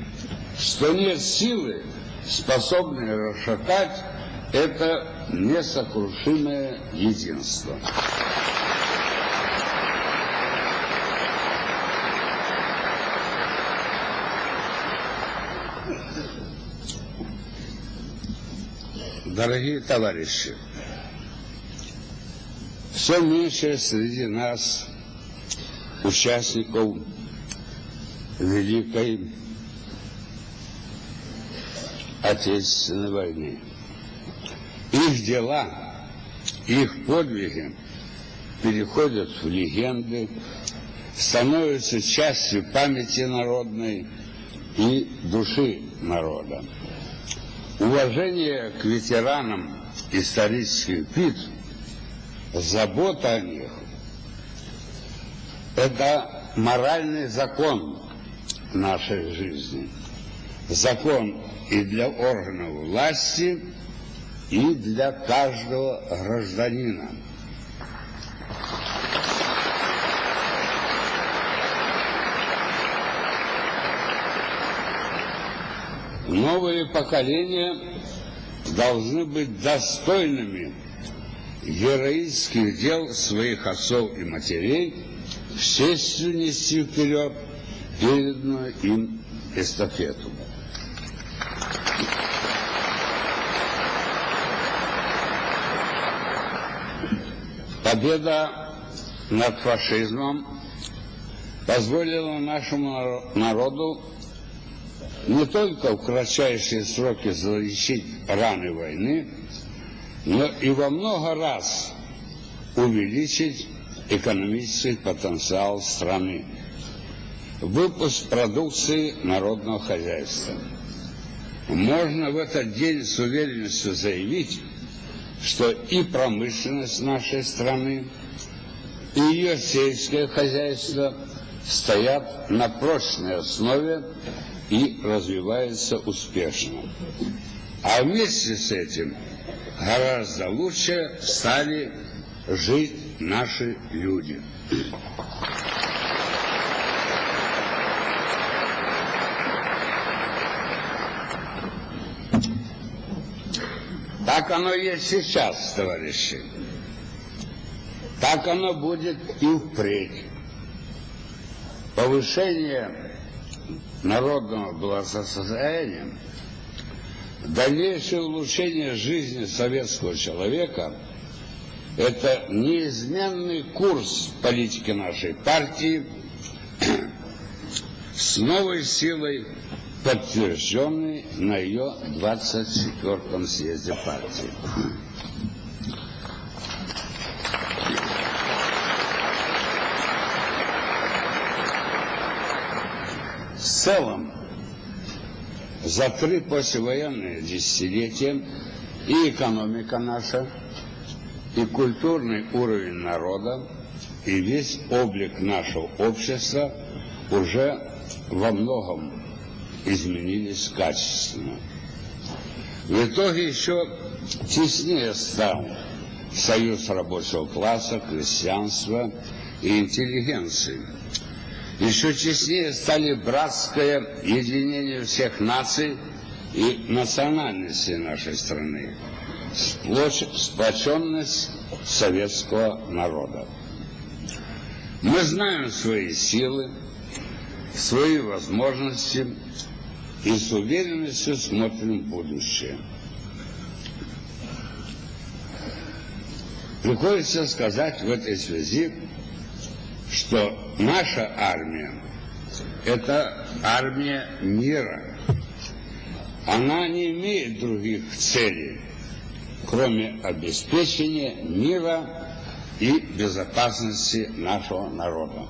что нет силы, способной расшатать это несокрушимое единство. Дорогие товарищи, все меньше среди нас участников Великой Отечественной войны. Их дела, их подвиги переходят в легенды, становятся частью памяти народной и души народа. Уважение к ветеранам исторических битв, забота о них – это моральный закон нашей жизни. Закон и для органов власти, и для каждого гражданина. Новые поколения должны быть достойными героических дел своих отцов и матерей, честью нести вперед переданную им эстафету. Победа над фашизмом позволила нашему народу не только в кратчайшие сроки залечить раны войны, но и во много раз увеличить экономический потенциал страны. Выпуск продукции народного хозяйства. Можно в этот день с уверенностью заявить, что и промышленность нашей страны, и ее сельское хозяйство стоят на прочной основе и развиваются успешно. А вместе с этим гораздо лучше стали жить наши люди. Так оно есть сейчас, товарищи. Так оно будет и впредь. Повышение народного благосостояния, дальнейшее улучшение жизни советского человека – это неизменный курс политики нашей партии с новой силой подтвержденный на ее 24-м съезде партии. В целом, за три послевоенные десятилетия и экономика наша, и культурный уровень народа, и весь облик нашего общества уже во многом изменились качественно. В итоге еще теснее стал союз рабочего класса, крестьянства и интеллигенции. Еще теснее стали братское единение всех наций и национальностей нашей страны, сплоченность советского народа. Мы знаем свои силы, свои возможности и с уверенностью смотрим в будущее. Приходится сказать в этой связи, что наша армия – это армия мира. Она не имеет других целей, кроме обеспечения мира и безопасности нашего народа.